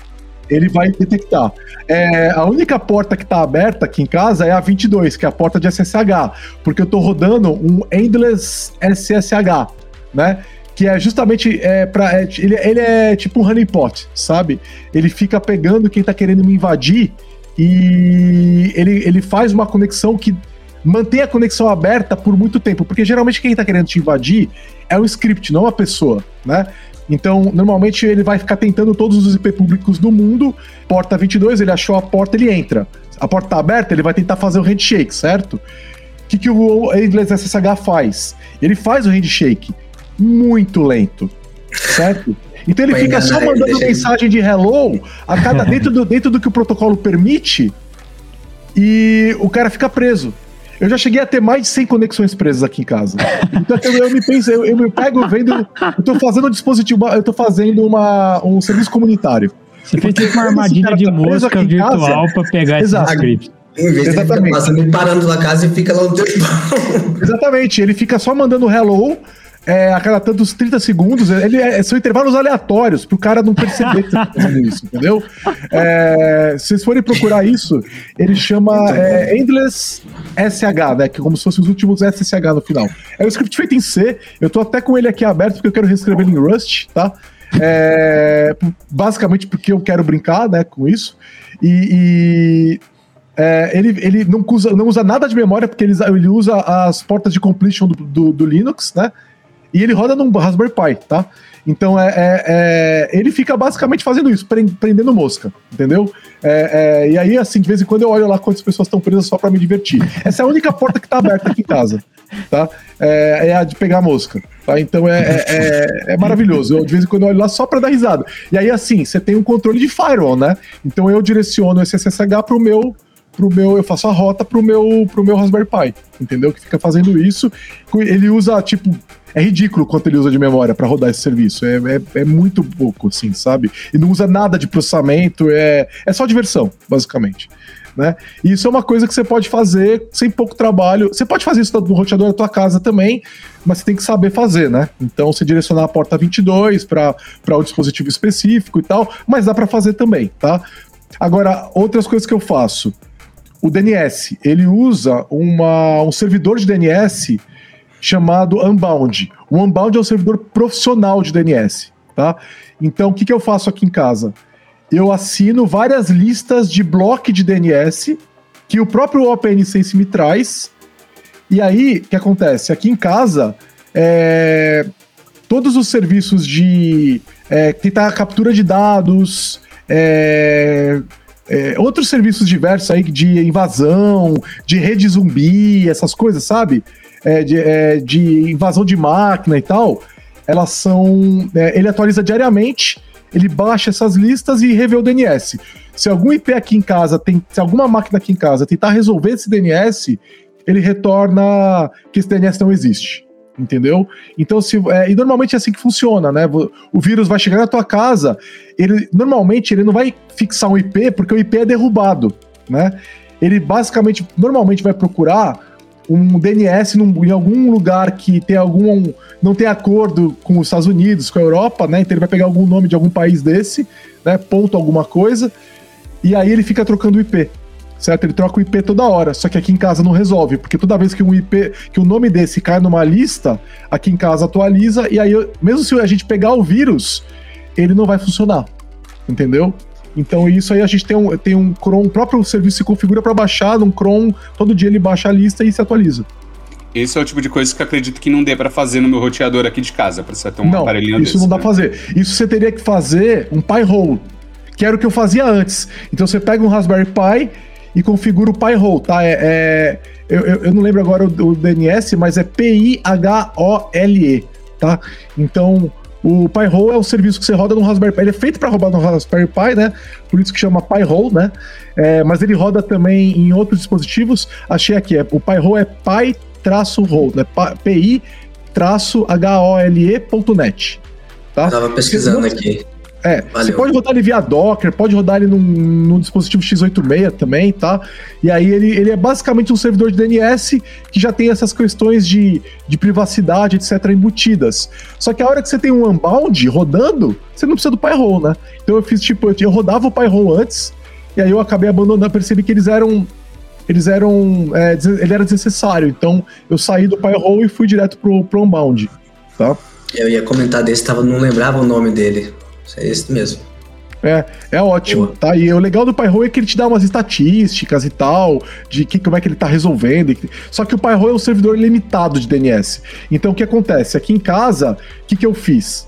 ele vai detectar. É, a única porta que está aberta aqui em casa é a 22, que é a porta de SSH, porque eu estou rodando um Endless SSH, né? Que é justamente é, para é, ele, ele é tipo um honeypot, sabe? Ele fica pegando quem está querendo me invadir e ele, ele faz uma conexão que mantém a conexão aberta por muito tempo, porque geralmente quem está querendo te invadir é um script, não uma pessoa, né? Então, normalmente ele vai ficar tentando todos os IP públicos do mundo. Porta 22, ele achou a porta, ele entra. A porta está aberta, ele vai tentar fazer o handshake, certo? O que, que o Endless SSH faz? Ele faz o handshake muito lento, certo? Então ele fica só mandando mensagem de hello a cada dentro do, dentro do que o protocolo permite e o cara fica preso. Eu já cheguei a ter mais de 100 conexões presas aqui em casa. Então eu, eu me penso, eu, eu, me pego vendo. Eu tô fazendo um dispositivo, eu tô fazendo uma, um serviço comunitário. Você fez tipo uma armadilha de tá mosca virtual para pegar esse script. Em vez Exatamente. de passando parando na casa e fica lá no teu Exatamente, ele fica só mandando hello é, a cada tantos 30 segundos, ele é, são intervalos aleatórios, para o cara não perceber que você tá fazendo isso, entendeu? É, se vocês forem procurar isso, ele chama é, Endless SH, né? Que é como se fossem os últimos SSH no final. É um script feito em C, eu tô até com ele aqui aberto porque eu quero reescrever ele em Rust, tá? É, basicamente porque eu quero brincar né, com isso. E, e é, ele, ele não, usa, não usa nada de memória, porque ele, ele usa as portas de completion do, do, do Linux, né? E ele roda num Raspberry Pi, tá? Então é, é, é, ele fica basicamente fazendo isso, prendendo mosca, entendeu? É, é, e aí, assim, de vez em quando eu olho lá quantas pessoas estão presas só para me divertir. Essa é a única porta que tá aberta aqui em casa, tá? É, é a de pegar mosca, tá? Então é, é, maravilhoso. Eu de vez em quando eu olho lá só para dar risada. E aí, assim, você tem um controle de firewall, né? Então eu direciono esse SSH pro meu pro meu, eu faço a rota pro meu, pro meu Raspberry Pi, entendeu? Que fica fazendo isso. Ele usa, tipo, é ridículo quanto ele usa de memória para rodar esse serviço. É, é, é, muito pouco, assim, sabe? E não usa nada de processamento, é, é só diversão, basicamente. Né? E isso é uma coisa que você pode fazer sem pouco trabalho. Você pode fazer isso no roteador da tua casa também, mas você tem que saber fazer, né? Então, você direcionar a porta 22 para um dispositivo específico e tal, mas dá para fazer também, tá? Agora, outras coisas que eu faço. O DNS, ele usa uma, um servidor de DNS chamado Unbound. O Unbound é um servidor profissional de DNS, tá? Então, o que, que eu faço aqui em casa? Eu assino várias listas de bloco de DNS que o próprio OpenSense me traz. E aí, o que acontece? Aqui em casa, é, todos os serviços de é, tentar captura de dados, é, é, outros serviços diversos aí de invasão, de rede zumbi, essas coisas, sabe? É, de, é, de, invasão de máquina e tal, elas são. É, ele atualiza diariamente, ele baixa essas listas e revê o DNS. Se algum IP aqui em casa tem. Se alguma máquina aqui em casa tentar resolver esse DNS, ele retorna que esse DNS não existe. Entendeu? Então, se, é, e normalmente é assim que funciona, né? O vírus vai chegar na tua casa, ele normalmente ele não vai fixar um IP porque o IP é derrubado, né? Ele basicamente, normalmente vai procurar um DNS num, em algum lugar que tem algum não tem acordo com os Estados Unidos, com a Europa, né? Então ele vai pegar algum nome de algum país desse, né? Ponto alguma coisa, e aí ele fica trocando IP. Certo? Ele troca o IP toda hora, só que aqui em casa não resolve, porque toda vez que um IP, que o um nome desse cai numa lista, aqui em casa atualiza, e aí, mesmo se a gente pegar o vírus, ele não vai funcionar. Entendeu? Então isso aí a gente tem um, tem um cron, o próprio serviço se configura para baixar num cron, todo dia ele baixa a lista e se atualiza. Esse é o tipo de coisa que eu acredito que não dê para fazer no meu roteador aqui de casa, para você ter um não, aparelhinho isso desse, não dá né? pra fazer. Isso você teria que fazer um Pi-hole, que era o que eu fazia antes. Então você pega um Raspberry Pi e configura o Pi-hole, tá? É, é eu, eu, eu, não lembro agora o, o DNS, mas é P-I-H-O-L-E, tá? Então o Pi-hole é um serviço que você roda no Raspberry Pi. Ele é feito para rodar no Raspberry Pi, né? Por isso que chama Pi-hole, né? É, mas ele roda também em outros dispositivos. Achei aqui, é, o Pi-hole é pi-hole, né? pi-hole.net. Tá? Tava pesquisando aqui. É, Valeu. você pode rodar ele via Docker, pode rodar ele num, num, dispositivo x86 também, tá? E aí ele, ele é basicamente um servidor de DNS que já tem essas questões de, de privacidade, etc, embutidas. Só que a hora que você tem um Unbound rodando, você não precisa do Pyhole, né? Então eu fiz tipo, eu rodava o Pyhole antes, e aí eu acabei abandonando, percebi que eles eram eles eram. É, ele era desnecessário. Então eu saí do Pyhole e fui direto pro, pro Unbound. Tá? Eu ia comentar desse, tava, não lembrava o nome dele. É esse mesmo. É, é ótimo, tá? E o legal do Pyro é que ele te dá umas estatísticas e tal, de que, como é que ele tá resolvendo. Só que o Pyro é um servidor limitado de DNS. Então o que acontece? Aqui em casa, o que, que eu fiz?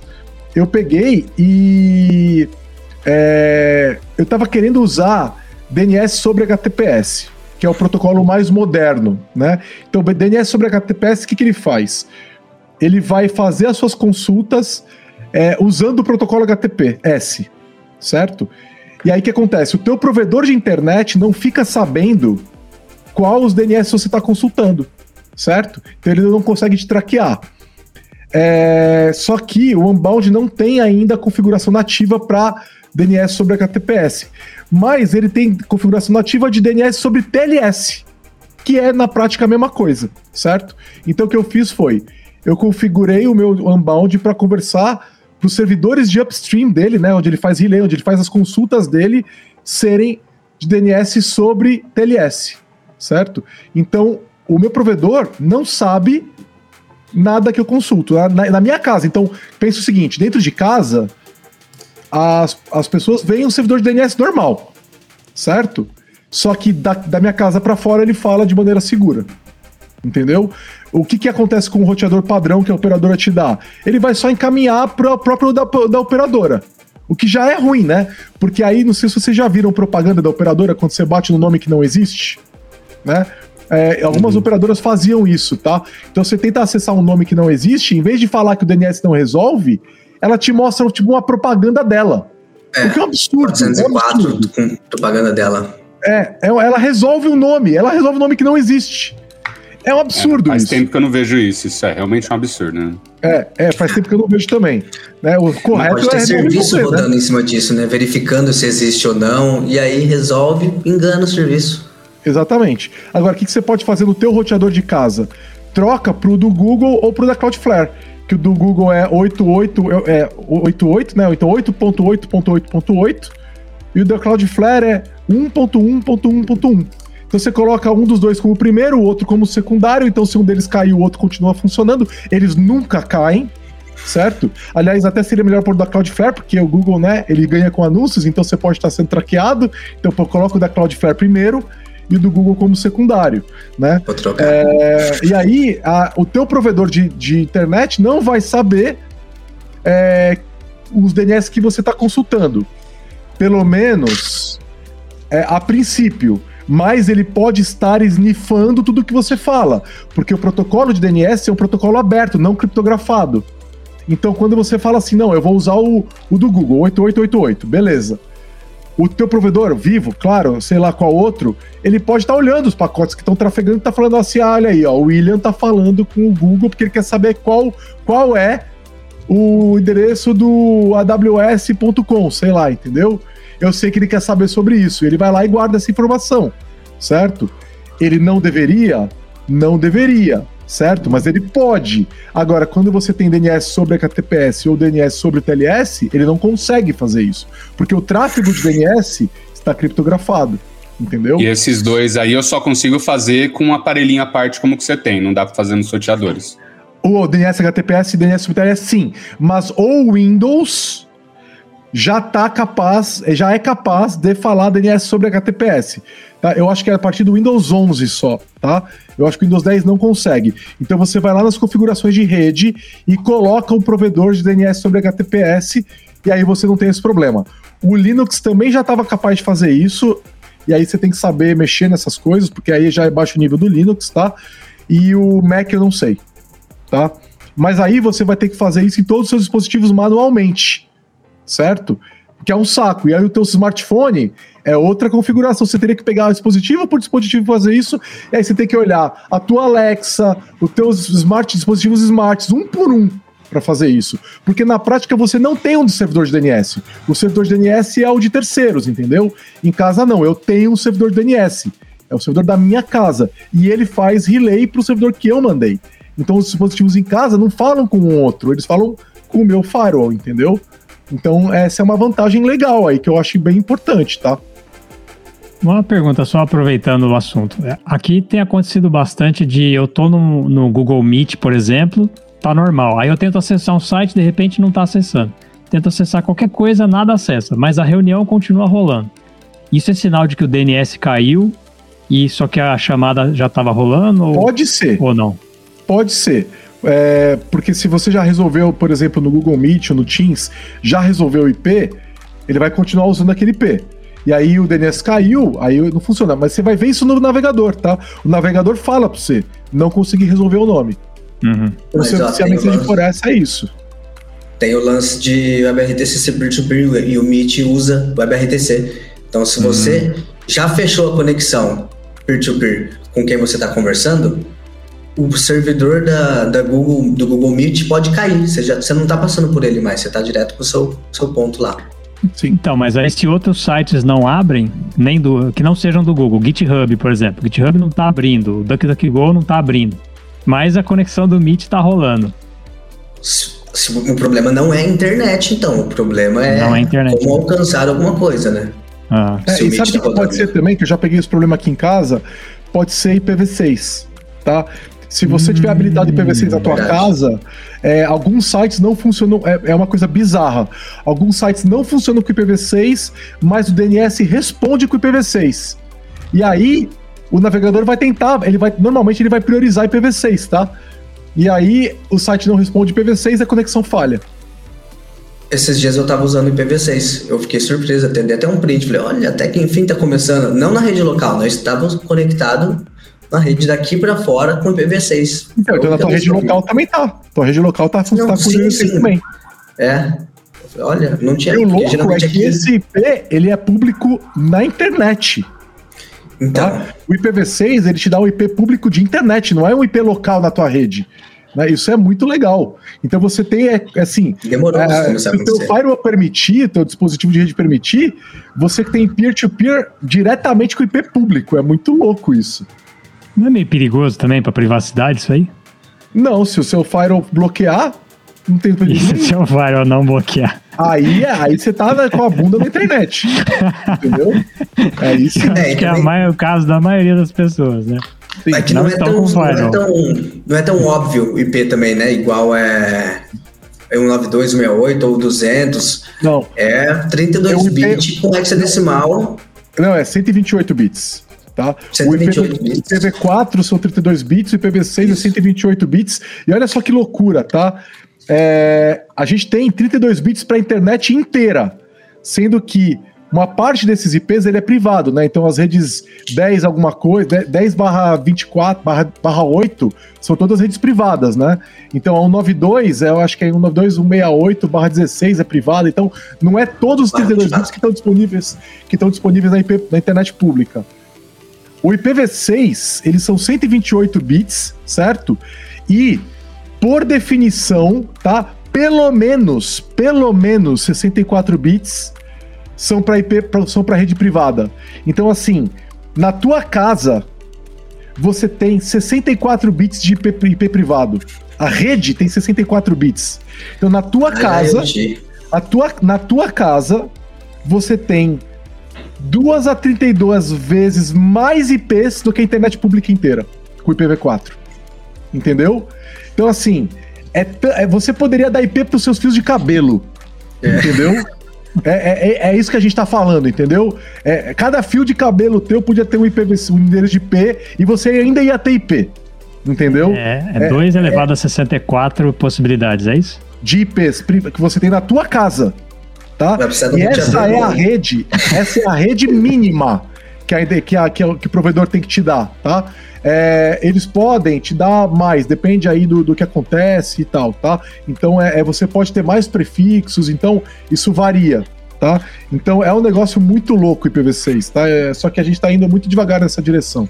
Eu peguei e. É, eu tava querendo usar DNS sobre HTTPS, que é o protocolo mais moderno, né? Então, DNS sobre HTTPS, o que, que ele faz? Ele vai fazer as suas consultas é, usando o protocolo HTTPS, certo? E aí o que acontece? O teu provedor de internet não fica sabendo qual os DNS você está consultando, certo? Então ele não consegue te traquear. É, só que o Unbound não tem ainda configuração nativa para DNS sobre HTTPS, mas ele tem configuração nativa de DNS sobre TLS, que é na prática a mesma coisa, certo? Então o que eu fiz foi, eu configurei o meu Unbound para conversar os servidores de upstream dele, né, onde ele faz relay, onde ele faz as consultas dele, serem de DNS sobre TLS, certo? Então, o meu provedor não sabe nada que eu consulto na, na minha casa. Então, pensa o seguinte: dentro de casa, as, as pessoas veem um servidor de DNS normal, certo? Só que da, da minha casa para fora ele fala de maneira segura. Entendeu? O que, que acontece com o roteador padrão que a operadora te dá? Ele vai só encaminhar para o próprio da, da operadora. O que já é ruim, né? Porque aí, não sei se vocês já viram propaganda da operadora quando você bate no nome que não existe, né? É, algumas uhum. operadoras faziam isso, tá? Então você tenta acessar um nome que não existe, em vez de falar que o DNS não resolve, ela te mostra tipo uma propaganda dela. É, o que é um absurdo. 404 é um absurdo. com propaganda dela. É, é, ela resolve o um nome, ela resolve um nome que não existe. É um absurdo é, faz isso. Faz tempo que eu não vejo isso. Isso é realmente um absurdo, né? É, é, faz tempo que eu não vejo também. Né? O correto Mas pode ter é serviço né? rodando né? em cima disso, né? Verificando se existe ou não, e aí resolve, engana o serviço. Exatamente. Agora, o que, que você pode fazer no teu roteador de casa? Troca pro do Google ou pro da Cloudflare. Que o do Google é 88, é 88, né? Então 8.8.8.8. E o da Cloudflare é 1.1.1.1. Então você coloca um dos dois como primeiro, o outro como secundário. Então, se um deles cair, o outro continua funcionando. Eles nunca caem, certo? Aliás, até seria melhor pôr da Cloudflare, porque o Google, né, ele ganha com anúncios, então você pode estar sendo traqueado. Então, eu coloco o da Cloudflare primeiro e o do Google como secundário, né? Vou trocar. É, e aí, a, o teu provedor de, de internet não vai saber é, os DNS que você está consultando. Pelo menos, é, a princípio mas ele pode estar snifando tudo que você fala, porque o protocolo de DNS é um protocolo aberto, não criptografado. Então, quando você fala assim, não, eu vou usar o, o do Google, 8888, beleza. O teu provedor, vivo, claro, sei lá qual outro, ele pode estar olhando os pacotes que estão trafegando e tá falando assim, ah, olha aí, ó, o William tá falando com o Google porque ele quer saber qual, qual é o endereço do aws.com, sei lá, entendeu? Eu sei que ele quer saber sobre isso. Ele vai lá e guarda essa informação, certo? Ele não deveria? Não deveria, certo? Mas ele pode. Agora, quando você tem DNS sobre HTTPS ou DNS sobre TLS, ele não consegue fazer isso, porque o tráfego de DNS está criptografado. Entendeu? E esses dois aí eu só consigo fazer com um aparelhinho à parte como que você tem, não dá para fazer nos sorteadores. O DNS HTTPS e DNS sobre TLS sim, mas o Windows já tá capaz, já é capaz de falar DNS sobre HTTPS. Tá? Eu acho que é a partir do Windows 11 só, tá? Eu acho que o Windows 10 não consegue. Então você vai lá nas configurações de rede e coloca um provedor de DNS sobre HTTPS e aí você não tem esse problema. O Linux também já estava capaz de fazer isso, e aí você tem que saber mexer nessas coisas, porque aí já é baixo nível do Linux, tá? E o Mac eu não sei, tá? Mas aí você vai ter que fazer isso em todos os seus dispositivos manualmente certo? Que é um saco. E aí o teu smartphone é outra configuração. Você teria que pegar dispositivo por dispositivo fazer isso. E aí você tem que olhar a tua Alexa, os teus smart dispositivos smarts, um por um. para fazer isso. Porque na prática você não tem um servidor de DNS. O servidor de DNS é o de terceiros, entendeu? Em casa não, eu tenho um servidor de DNS. É o servidor da minha casa. E ele faz relay para o servidor que eu mandei. Então os dispositivos em casa não falam com o outro, eles falam com o meu firewall, entendeu? Então essa é uma vantagem legal aí que eu acho bem importante, tá? Uma pergunta, só aproveitando o assunto. Aqui tem acontecido bastante de eu tô no, no Google Meet, por exemplo, tá normal. Aí eu tento acessar um site, de repente não tá acessando. Tento acessar qualquer coisa, nada acessa, mas a reunião continua rolando. Isso é sinal de que o DNS caiu e só que a chamada já estava rolando? Pode ser. Ou não? Pode ser. É, porque se você já resolveu, por exemplo, no Google Meet ou no Teams, já resolveu o IP, ele vai continuar usando aquele IP. E aí o DNS caiu, aí não funciona. Mas você vai ver isso no navegador, tá? O navegador fala para você, não consegui resolver o nome. Uhum. Então, se, se a mensagem for essa, é isso. Tem o lance de WebRTC ser peer-to-peer e o Meet usa o WebRTC. Então, se você uhum. já fechou a conexão peer-to-peer -peer com quem você está conversando, o servidor da, da Google, do Google Meet pode cair. Você, já, você não está passando por ele mais, você está direto para o seu, seu ponto lá. Sim. Então, mas aí se outros sites não abrem, nem do que não sejam do Google, GitHub, por exemplo, GitHub não está abrindo, o DuckDuckGo não está abrindo, mas a conexão do Meet está rolando. O problema não é a internet, então, o problema é, não é internet, como alcançar alguma coisa, né? Ah. É, e sabe o que pode ser também, que eu já peguei esse problema aqui em casa, pode ser IPv6, tá? Se você tiver habilitado IPv6 na tua verdade. casa, é, alguns sites não funcionam. É, é, uma coisa bizarra. Alguns sites não funcionam com IPv6, mas o DNS responde com IPv6. E aí, o navegador vai tentar. Ele vai, normalmente ele vai priorizar IPv6, tá? E aí, o site não responde IPv6 e a conexão falha. Esses dias eu tava usando IPv6. Eu fiquei surpreso, atendi até um print. Falei, olha, até que enfim tá começando. Não na rede local, nós estávamos conectados na rede daqui para fora com IPv6. Então, então na tua rede local também tá. Tua rede local tá, não, tá com IPv6 também. É. Olha, não tinha. O louco é que aqui... esse IP ele é público na internet. Então. Tá? O IPv6 ele te dá um IP público de internet, não é um IP local na tua rede. Né? Isso é muito legal. Então você tem, é, assim. Demorou é, se o teu firewall permitir, teu dispositivo de rede permitir, você tem peer-to-peer -peer diretamente com o IP público. É muito louco isso. Não é meio perigoso também para privacidade isso aí? Não, se o seu firewall bloquear, não tem perigo. E se o seu firewall não bloquear? Aí, aí você tá com a bunda na internet. entendeu? É isso. Eu acho que é, é o caso da maioria das pessoas, né? Sim, é que não, não, é tão, não, é tão, não é tão óbvio o IP também, né? Igual é 192, ou 200. Não. É 32 é bits com hexadecimal. Não, é 128 bits. Tá? O, IPv, IPv4 são 32 bits, o IPv6 é 128 bits. E olha só que loucura, tá? É, a gente tem 32 bits para a internet inteira, sendo que uma parte desses IPs ele é privado, né? Então as redes 10 alguma coisa, 10 barra 24 barra, barra 8 são todas redes privadas, né? Então a 192, eu acho que é 192, 168 barra 16 é privada, então não é todos os 32 bits que estão disponíveis que estão disponíveis na, IP, na internet pública. O IPv6, eles são 128 bits, certo? E, por definição, tá? Pelo menos, pelo menos 64 bits são para IP, são para rede privada. Então, assim, na tua casa, você tem 64 bits de IP, IP privado. A rede tem 64 bits. Então, na tua casa, a tua, na tua casa, você tem 2 a 32 vezes mais IPs do que a internet pública inteira, com IPv4. Entendeu? Então, assim, é, é você poderia dar IP para os seus fios de cabelo. É. Entendeu? É, é, é, é, isso que a gente tá falando, entendeu? É, cada fio de cabelo teu podia ter um IPv, um endereço de IP e você ainda ia ter IP. Entendeu? É, é 2 é, elevado a 64 possibilidades, é isso? De IPs que você tem na tua casa tá? E essa é a rede, essa é a rede mínima que, a, que, a, que, o provedor tem que te dar, tá? É, eles podem te dar mais, depende aí do, do que acontece e tal, tá? Então é, é, você pode ter mais prefixos, então isso varia, tá? Então é um negócio muito louco o IPv6, tá? É, só que a gente está indo muito devagar nessa direção.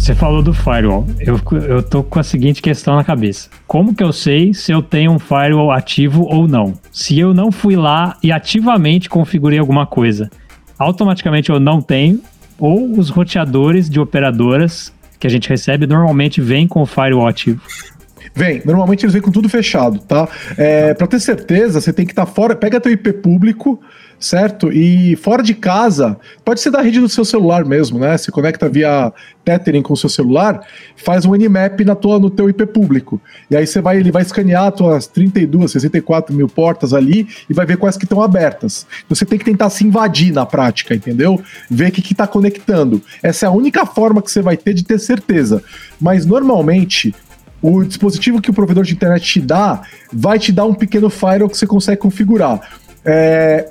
Você falou do firewall. Eu, eu tô com a seguinte questão na cabeça. Como que eu sei se eu tenho um firewall ativo ou não? Se eu não fui lá e ativamente configurei alguma coisa, automaticamente eu não tenho, ou os roteadores de operadoras que a gente recebe normalmente vêm com o firewall ativo? Vem, normalmente eles vêm com tudo fechado, tá? É, para ter certeza, você tem que estar tá fora, pega teu IP público, certo? E fora de casa, pode ser da rede do seu celular mesmo, né? Se conecta via tethering com o seu celular, faz um Nmap na tua, no teu IP público. E aí você vai, ele vai escanear as tuas 32, 64 mil portas ali e vai ver quais que estão abertas. Então você tem que tentar se invadir na prática, entendeu? Ver o que está conectando. Essa é a única forma que você vai ter de ter certeza. Mas normalmente o dispositivo que o provedor de internet te dá vai te dar um pequeno firewall que você consegue configurar. É,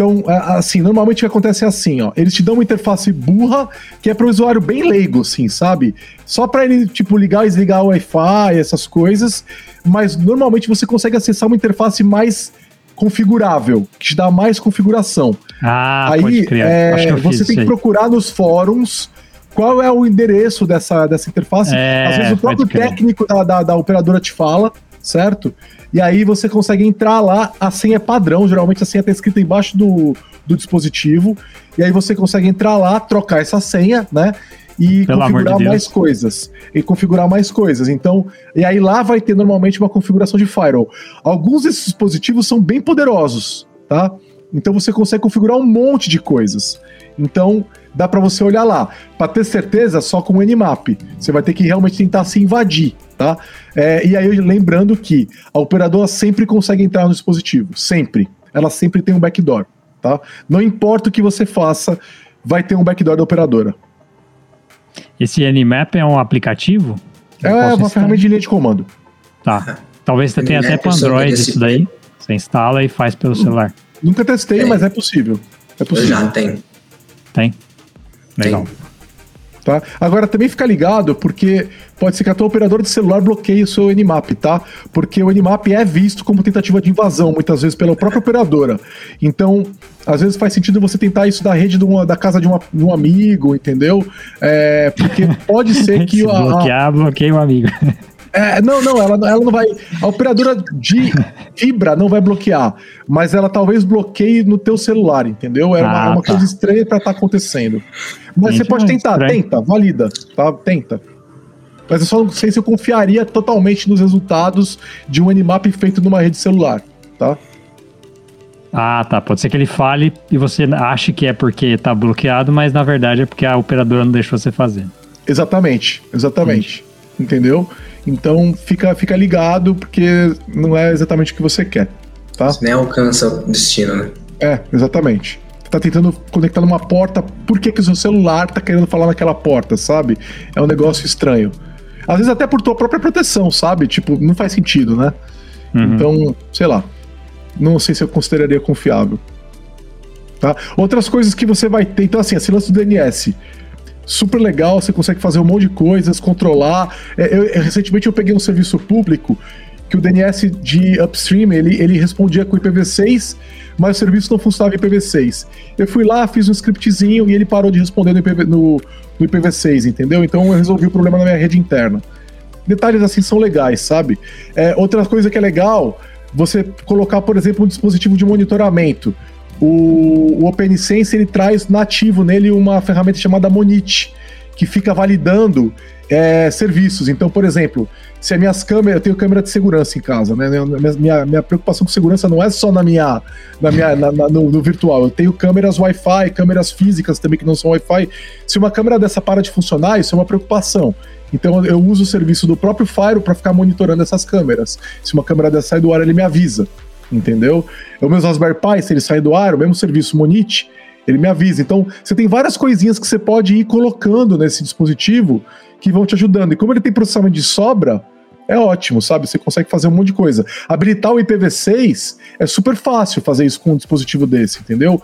então, assim, normalmente o que acontece é assim, ó. Eles te dão uma interface burra, que é para o usuário bem leigo, assim, sabe? Só para ele, tipo, ligar e desligar o Wi-Fi, essas coisas. Mas normalmente você consegue acessar uma interface mais configurável, que te dá mais configuração. Ah, Aí, pode crer. É, você tem que procurar nos fóruns qual é o endereço dessa, dessa interface. É, Às vezes o próprio técnico da, da, da operadora te fala, certo? E aí você consegue entrar lá, a senha é padrão, geralmente a senha está escrita embaixo do, do dispositivo, e aí você consegue entrar lá, trocar essa senha, né? E Pelo configurar de mais coisas. E configurar mais coisas. Então, e aí lá vai ter normalmente uma configuração de firewall. Alguns desses dispositivos são bem poderosos, tá? Então você consegue configurar um monte de coisas. Então, dá para você olhar lá. Para ter certeza, só com o Nmap. Você vai ter que realmente tentar se invadir, tá? É, e aí, lembrando que a operadora sempre consegue entrar no dispositivo. Sempre. Ela sempre tem um backdoor, tá? Não importa o que você faça, vai ter um backdoor da operadora. Esse Nmap é um aplicativo? É uma ferramenta de linha de comando. Tá. Talvez você tenha até para Android isso daí. Você instala e faz pelo celular. Nunca testei, tem. mas é possível. É possível. Eu já tem. Tem? Legal. Tem. Tá? Agora também fica ligado, porque pode ser que a tua operadora de celular bloqueie o seu Nmap, tá? Porque o Nmap é visto como tentativa de invasão, muitas vezes pela própria operadora. Então, às vezes faz sentido você tentar isso da rede uma, da casa de, uma, de, um amigo, entendeu? É, porque pode ser que. Se a, bloquear, bloqueia o amigo. É, não, não, ela, ela não vai. A operadora de fibra não vai bloquear, mas ela talvez bloqueie no teu celular, entendeu? É uma, ah, uma tá. coisa estranha para estar tá acontecendo. Mas Gente, você pode tentar, estranho. tenta, valida, tá? Tenta. Mas eu só não sei se eu confiaria totalmente nos resultados de um Nmap feito numa rede celular, tá? Ah, tá. Pode ser que ele fale e você ache que é porque tá bloqueado, mas na verdade é porque a operadora não deixou você fazer. Exatamente, exatamente. Entendeu? Então fica, fica ligado, porque não é exatamente o que você quer. Tá? Você nem alcança o destino, né? É, exatamente. Você tá tentando conectar numa porta, por que, que o seu celular tá querendo falar naquela porta, sabe? É um negócio estranho. Às vezes até por tua própria proteção, sabe? Tipo, não faz sentido, né? Uhum. Então, sei lá. Não sei se eu consideraria confiável. Tá? Outras coisas que você vai ter. Então, assim, esse lance do DNS super legal, você consegue fazer um monte de coisas, controlar. É, eu, eu, recentemente eu peguei um serviço público que o DNS de upstream ele, ele respondia com IPv6, mas o serviço não funcionava em IPv6. Eu fui lá, fiz um scriptzinho e ele parou de responder no, IPv, no, no IPv6, entendeu? Então eu resolvi o problema na minha rede interna. Detalhes assim são legais, sabe? É, outra coisa que é legal, você colocar, por exemplo, um dispositivo de monitoramento. O, o OpenSense ele traz nativo nele uma ferramenta chamada Monit, que fica validando é, serviços. Então, por exemplo, se as minhas câmeras, eu tenho câmera de segurança em casa, né? Minha, minha, preocupação com segurança não é só na minha, na minha na, na, no, no, virtual. Eu tenho câmeras Wi-Fi, câmeras físicas também que não são Wi-Fi. Se uma câmera dessa para de funcionar, isso é uma preocupação. Então eu uso o serviço do próprio Fire para ficar monitorando essas câmeras. Se uma câmera dessa sai do ar, ele me avisa entendeu? O meu Raspberry Pi, se ele sair do ar, o mesmo serviço Monit, ele me avisa. Então, você tem várias coisinhas que você pode ir colocando nesse dispositivo que vão te ajudando. E como ele tem processamento de sobra, é ótimo, sabe? Você consegue fazer um monte de coisa. Habilitar o IPv6 é super fácil fazer isso com um dispositivo desse, entendeu?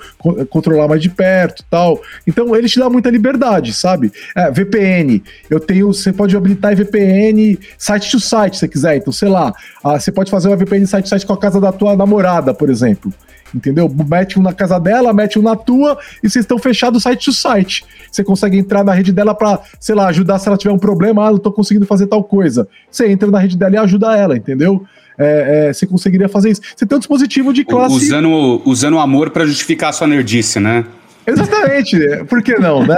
Controlar mais de perto tal. Então ele te dá muita liberdade, sabe? É, VPN. Eu tenho. Você pode habilitar VPN site to site, se você quiser. Então, sei lá, ah, você pode fazer uma VPN site to site com a casa da tua namorada, por exemplo entendeu? Mete um na casa dela, mete um na tua e vocês estão fechados site to site. Você consegue entrar na rede dela para, sei lá, ajudar se ela tiver um problema, ah, não tô conseguindo fazer tal coisa. Você entra na rede dela e ajuda ela, entendeu? É, é, você conseguiria fazer isso. Você tem um dispositivo de classe. Usando, usando amor para justificar a sua nerdice, né? Exatamente, por que não, né?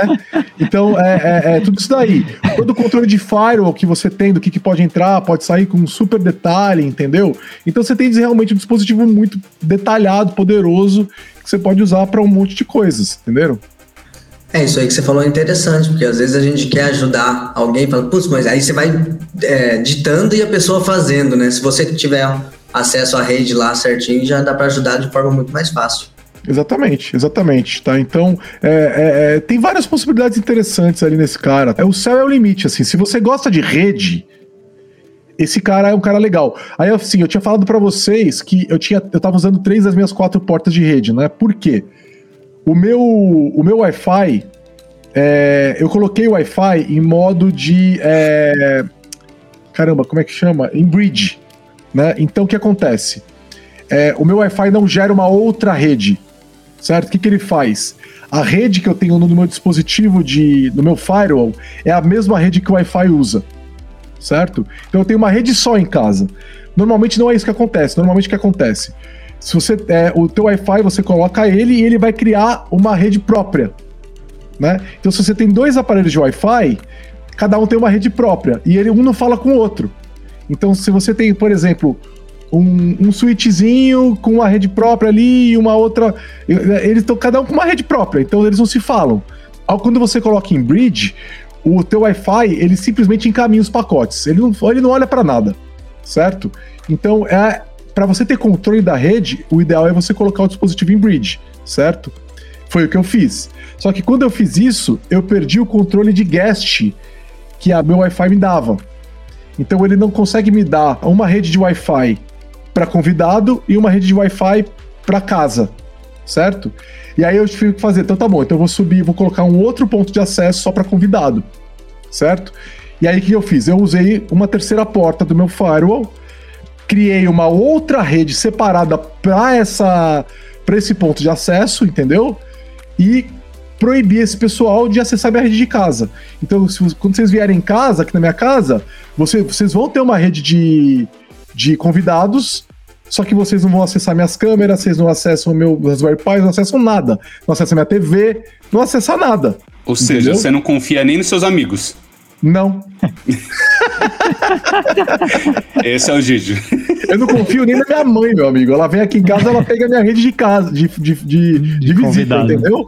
Então, é, é, é, tudo isso daí. Todo o controle de firewall que você tem, do que, que pode entrar, pode sair com um super detalhe, entendeu? Então você tem realmente um dispositivo muito detalhado, poderoso, que você pode usar para um monte de coisas, entenderam? É, isso aí que você falou é interessante, porque às vezes a gente quer ajudar alguém e fala, putz, mas aí você vai é, ditando e a pessoa fazendo, né? Se você tiver acesso à rede lá certinho, já dá para ajudar de forma muito mais fácil. Exatamente, exatamente, tá? Então, é, é, é, tem várias possibilidades interessantes ali nesse cara. É, o céu é o limite, assim. Se você gosta de rede, esse cara é um cara legal. Aí, assim, eu tinha falado para vocês que eu tinha, eu tava usando três das minhas quatro portas de rede, né? Por quê? O meu, o meu Wi-Fi, é, eu coloquei o Wi-Fi em modo de, é, caramba, como é que chama? Em bridge, né? Então, o que acontece? É, o meu Wi-Fi não gera uma outra rede certo? O que, que ele faz? A rede que eu tenho no meu dispositivo de, no meu firewall é a mesma rede que o Wi-Fi usa, certo? Então eu tenho uma rede só em casa. Normalmente não é isso que acontece. Normalmente o que acontece? Se você é, o teu Wi-Fi você coloca ele e ele vai criar uma rede própria, né? Então se você tem dois aparelhos de Wi-Fi, cada um tem uma rede própria e ele um não fala com o outro. Então se você tem, por exemplo, um, um switchzinho com uma rede própria ali e uma outra. Eles estão cada um com uma rede própria, então eles não se falam. Quando você coloca em bridge, o teu Wi-Fi ele simplesmente encaminha os pacotes. Ele não, ele não olha para nada, certo? Então é para você ter controle da rede, o ideal é você colocar o dispositivo em bridge, certo? Foi o que eu fiz. Só que quando eu fiz isso, eu perdi o controle de guest que a meu Wi-Fi me dava. Então ele não consegue me dar uma rede de Wi-Fi para convidado e uma rede de Wi-Fi para casa, certo? E aí eu tive que fazer, então tá bom, então eu vou subir, vou colocar um outro ponto de acesso só para convidado, certo? E aí o que eu fiz? Eu usei uma terceira porta do meu firewall, criei uma outra rede separada para essa para esse ponto de acesso, entendeu? E proibir esse pessoal de acessar minha rede de casa. Então, se, quando vocês vierem em casa, aqui na minha casa, você, vocês vão ter uma rede de, de convidados só que vocês não vão acessar minhas câmeras, vocês não acessam o meu Raspberry Pi, não acessam nada. Não acessam minha TV, não acessam nada. Ou entendeu? seja, você não confia nem nos seus amigos. Não. Esse é o Gigi. Eu não confio nem na minha mãe, meu amigo. Ela vem aqui em casa, ela pega a minha rede de casa, de, de, de, de, de visita, entendeu?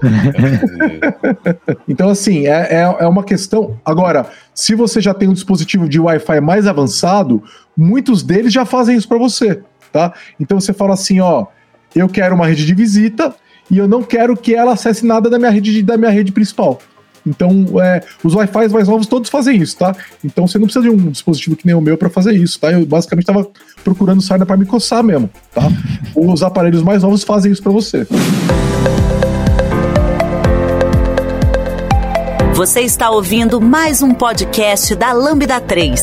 então, assim, é, é, é uma questão. Agora, se você já tem um dispositivo de Wi-Fi mais avançado, muitos deles já fazem isso para você tá? Então você fala assim, ó, eu quero uma rede de visita e eu não quero que ela acesse nada da minha rede, da minha rede principal. Então, é, os Wi-Fi mais novos todos fazem isso, tá? Então você não precisa de um dispositivo que nem o meu para fazer isso, tá? Eu basicamente estava procurando sarna para me coçar mesmo, tá? os aparelhos mais novos fazem isso para você. Você está ouvindo mais um podcast da Lambda 3.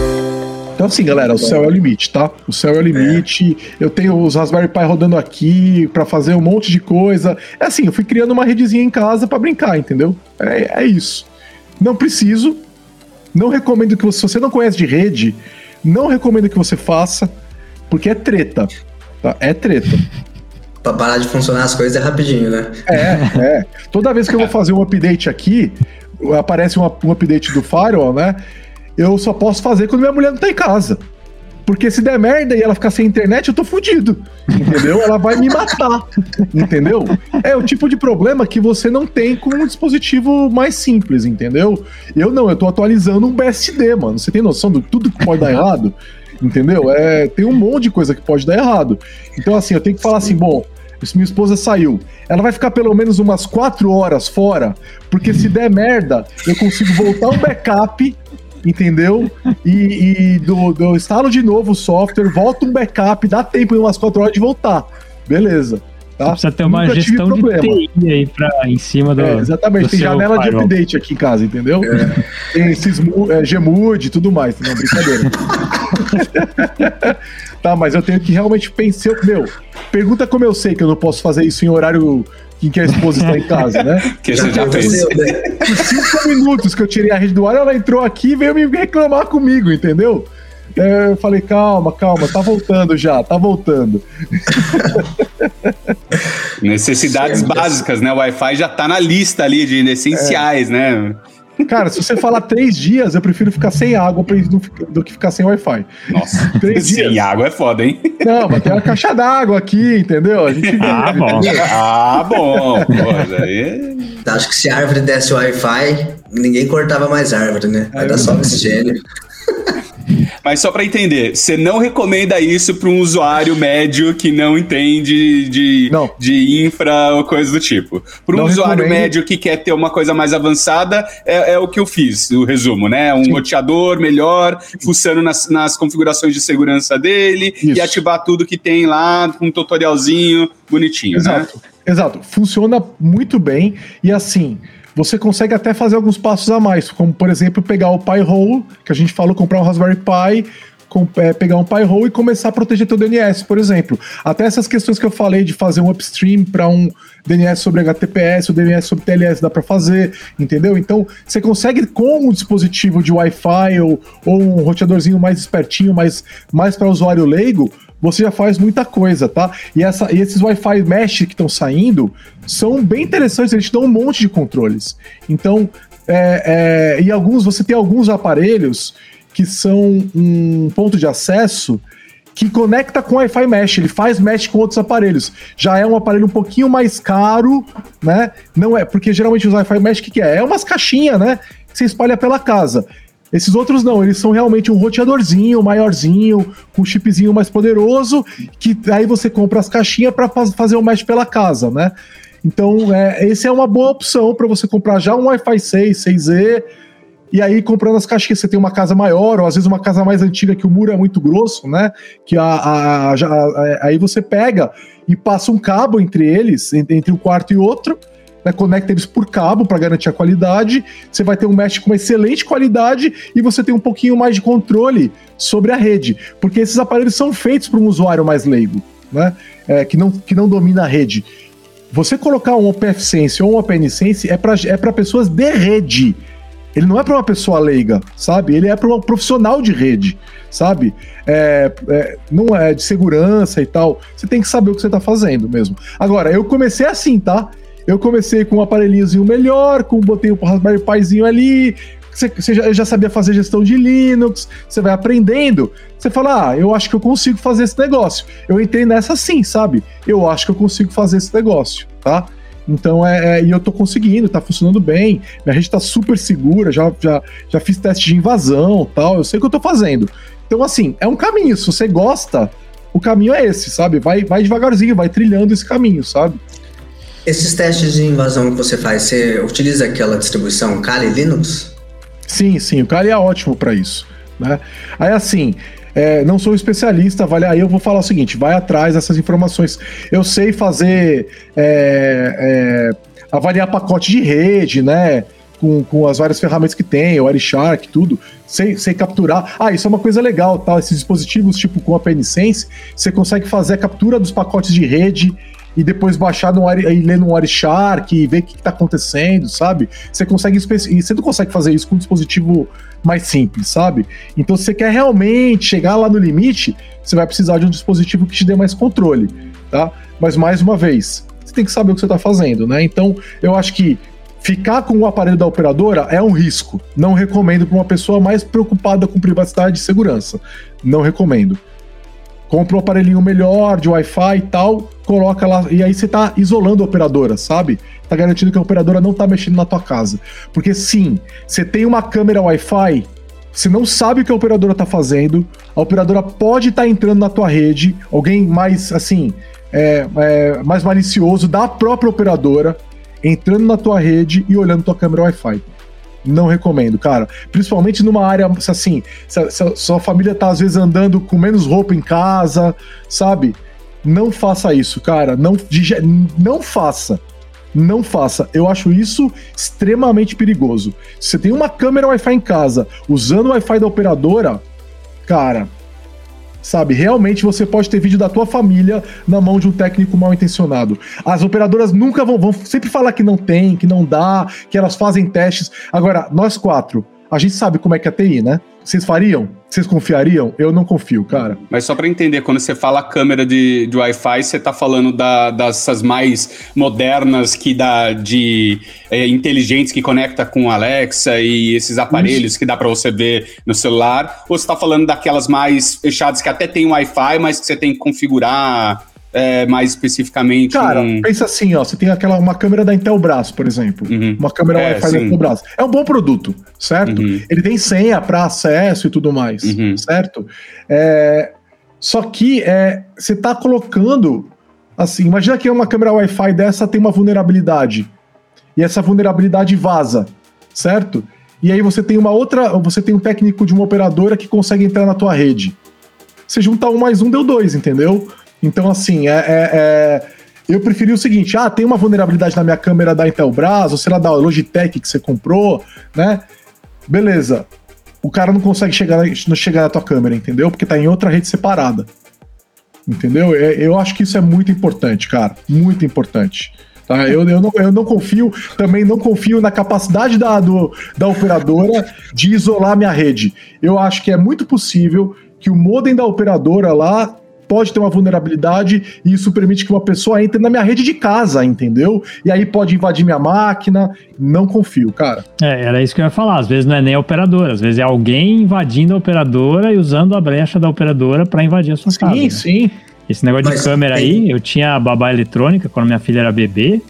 Então, assim, galera, o céu é o limite, tá? O céu é o limite. É. Eu tenho os Raspberry Pi rodando aqui para fazer um monte de coisa. É assim, eu fui criando uma redezinha em casa para brincar, entendeu? É, é isso. Não preciso. Não recomendo que você. Se você não conhece de rede, não recomendo que você faça, porque é treta. Tá? É treta. Pra parar de funcionar as coisas é rapidinho, né? É, é. Toda vez que eu vou fazer um update aqui, aparece um, um update do Firewall, né? Eu só posso fazer quando minha mulher não tá em casa. Porque se der merda e ela ficar sem internet, eu tô fudido. Entendeu? Ela vai me matar. Entendeu? É o tipo de problema que você não tem com um dispositivo mais simples, entendeu? Eu não, eu tô atualizando um BSD, mano. Você tem noção de tudo que pode dar errado? Entendeu? É, tem um monte de coisa que pode dar errado. Então, assim, eu tenho que falar assim, bom, se minha esposa saiu, ela vai ficar pelo menos umas quatro horas fora, porque se der merda, eu consigo voltar um backup, entendeu? E, e do, do instalo de novo o software, volta um backup, dá tempo em umas quatro horas de voltar. Beleza. Tá? Precisa ter uma Nunca gestão de. TI aí pra, em cima do. É, exatamente, do tem seu janela de firewall. update aqui em casa, entendeu? Tem esses é, Gmood e tudo mais, não, brincadeira. tá, mas eu tenho que realmente pensar, meu, pergunta como eu sei que eu não posso fazer isso em horário em que a esposa está em casa, né? Que você já fez. né? Por cinco minutos que eu tirei a rede do ar, ela entrou aqui e veio me reclamar comigo, entendeu? É, Eu falei, calma, calma, tá voltando já, tá voltando. Necessidades Sim, básicas, né? O Wi-Fi já tá na lista ali de essenciais, né? Cara, se você falar três dias, eu prefiro ficar sem água do, que ficar sem Wi-Fi. Nossa, Três sem dias. água é foda, hein? Não, mas tem uma caixa d'água aqui, entendeu? A gente Ah, bom. Ah, bom. Pô, daí... Acho que se a árvore desse Wi-Fi, ninguém cortava mais árvore, né? Vai dar só oxigênio. Mas só pra entender, você não recomenda isso pra um usuário médio que não entende de, Não. de infra ou coisa do tipo. Para um Não usuário recomendo. médio que quer ter uma coisa mais avançada, é, é o que eu fiz, o resumo, né? Um roteador melhor, fuçando nas, nas configurações de segurança dele e Isso. ativar tudo que tem lá com um tutorialzinho bonitinho, né? Exato, exato. Funciona muito bem e assim. Você consegue até fazer alguns passos a mais, como por exemplo pegar o Pi-hole, que a gente falou, comprar um Raspberry Pi, com- é, pegar um Pi-hole e começar a proteger teu DNS, por exemplo. Até essas questões que eu falei de fazer um upstream para um DNS sobre HTTPS, o DNS sobre TLS dá para fazer, entendeu? Então você consegue com um dispositivo de Wi-Fi ou, ou um roteadorzinho mais espertinho, mais, mais para usuário leigo, você já faz muita coisa, tá? E, essa, e esses Wi-Fi Mesh que estão saindo são bem interessantes, eles te dão um monte de controles. Então, é, é, e alguns, você tem alguns aparelhos que são um ponto de acesso que conecta com Wi-Fi Mesh, ele faz mesh com outros aparelhos. Já é um aparelho um pouquinho mais caro, né? Não é, porque geralmente os Wi-Fi Mesh, o que, que é? É umas caixinhas, né? Que você espalha pela casa. Esses outros não, eles são realmente um roteadorzinho, maiorzinho, com chipzinho mais poderoso, que aí você compra as caixinhas para fazer o mesh pela casa, né? Então, é, esse é uma boa opção para você comprar já um Wi-Fi 6, 6E, e aí comprando as caixinhas, você tem uma casa maior, ou às vezes uma casa mais antiga que o muro é muito grosso, né? Que a, a- já- a- aí você pega e passa um cabo entre eles, en- entre um quarto e outro, né? conecta eles por cabo para garantir a qualidade. Você vai ter um mesh com uma excelente qualidade e você tem um pouquinho mais de controle sobre a rede, porque esses aparelhos são feitos para um usuário mais leigo, né? É, que, não, que não domina a rede. Você colocar um OPFSense ou um OpenSense é para é pessoas de rede. Ele não é para uma pessoa leiga, sabe? Ele é para um profissional de rede, sabe? É, é, não é de segurança e tal. Você tem que saber o que você tá fazendo mesmo. Agora, eu comecei assim, tá? Eu comecei com um aparelhinhozinho melhor, com botei o Raspberry Pizinho ali. Você, já, já sabia fazer gestão de Linux, você vai aprendendo. Você fala, ah, eu acho que eu consigo fazer esse negócio. Eu entrei nessa sim, sabe? Eu acho que eu consigo fazer esse negócio, tá? Então é, é, e eu tô conseguindo, tá funcionando bem. Minha rede tá super segura, já, já, já fiz teste de invasão tal. Eu sei o que eu tô fazendo. Então, assim, é um caminho. Se você gosta, o caminho é esse, sabe? Vai, vai devagarzinho, vai trilhando esse caminho, sabe? Esses testes de invasão que você faz, você utiliza aquela distribuição Kali Linux? Sim, sim, o Kali é ótimo para isso, né? Aí assim, é, não sou especialista, vale, aí eu vou falar o seguinte, vai atrás dessas informações. Eu sei fazer, é, é, avaliar pacote de rede, né? Com, com as várias ferramentas que tem, o Wireshark, tudo, sei, capturar. Ah, isso é uma coisa legal, tá? Esses dispositivos, tipo com a PNSense, você consegue fazer a captura dos pacotes de rede e depois baixar no e ler no Wireshark e ver o que, está acontecendo, sabe? Você consegue e você não consegue fazer isso com um dispositivo mais simples, sabe? Então, se você quer realmente chegar lá no limite, você vai precisar de um dispositivo que te dê mais controle, tá? Mas mais uma vez, você tem que saber o que você está fazendo, né? Então, eu acho que Ficar com o aparelho da operadora é um risco. Não recomendo para uma pessoa mais preocupada com privacidade e segurança. Não recomendo. Compra um aparelhinho melhor de Wi-Fi e tal, coloca lá. E aí você tá isolando a operadora, sabe? Tá garantindo que a operadora não tá mexendo na tua casa. Porque sim, você tem uma câmera Wi-Fi, você não sabe o que a operadora tá fazendo, a operadora pode estar tá entrando na tua rede, alguém mais assim, é, é, mais malicioso da própria operadora entrando na tua rede e olhando tua câmera Wi-Fi. Não recomendo, cara. Principalmente numa área assim, se se sua família tá às vezes andando com menos roupa em casa, sabe? Não faça isso, cara. Não, não faça. Não faça. Eu acho isso extremamente perigoso. Se você tem uma câmera Wi-Fi em casa usando o Wi-Fi da operadora, cara, sabe? Realmente você pode ter vídeo da tua família na mão de um técnico mal intencionado. As operadoras nunca vão, vão sempre falar que não tem, que não dá, que elas fazem testes. Agora, nós quatro, a gente sabe como é que é a TI, né? Vocês fariam? Vocês confiariam? Eu não confio, cara. Mas só para entender, quando você fala câmera de, de Wi-Fi, você tá falando da, dessas mais modernas que dá de é, inteligentes que conecta com Alexa e esses aparelhos Isso. que dá para você ver no celular? Ou você tá falando daquelas mais fechadas que até tem Wi-Fi, mas que você tem que configurar é, mais especificamente. Cara, um... pensa assim, ó, você tem aquela uma câmera da Intelbras, por exemplo, uhum. uma câmera é, Wi-Fi da Intelbras. É um bom produto, certo? Uhum. Ele tem senha para acesso e tudo mais, uhum. certo? É, só que é, você está colocando, assim, imagina que uma câmera Wi-Fi dessa tem uma vulnerabilidade e essa vulnerabilidade vaza, certo? E aí você tem uma outra, você tem um técnico de uma operadora que consegue entrar na tua rede. Você junta um mais um, deu dois, entendeu? Então, assim, é, é, é, eu preferi o seguinte: ah, tem uma vulnerabilidade na minha câmera da Intelbras, ou sei lá, da Logitech que você comprou, né? Beleza. O cara não consegue chegar, não chegar na tua câmera, entendeu? Porque tá em outra rede separada. Entendeu? É, eu acho que isso é muito importante, cara. Muito importante. Tá? Eu, eu, não, eu não confio, também não confio na capacidade da, do, da operadora de isolar minha rede. Eu acho que é muito possível que o modem da operadora lá pode ter uma vulnerabilidade e isso permite que uma pessoa entre na minha rede de casa, entendeu? E aí pode invadir minha máquina. Não confio, cara. É, era isso que eu ia falar. Às vezes não é nem a operadora, às vezes é alguém invadindo a operadora e usando a brecha da operadora para invadir a sua sim, casa. Sim, né? sim. Esse negócio Mas de câmera tem... aí, eu tinha babá eletrônica quando minha filha era bebê.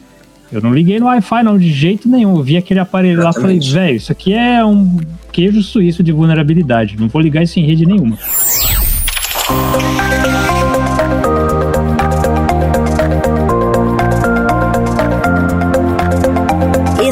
Eu não liguei no Wi-Fi, não, de jeito nenhum. Eu vi aquele aparelho Exatamente. lá e falei, velho, isso aqui é um queijo suíço de vulnerabilidade. Não vou ligar isso em rede nenhuma.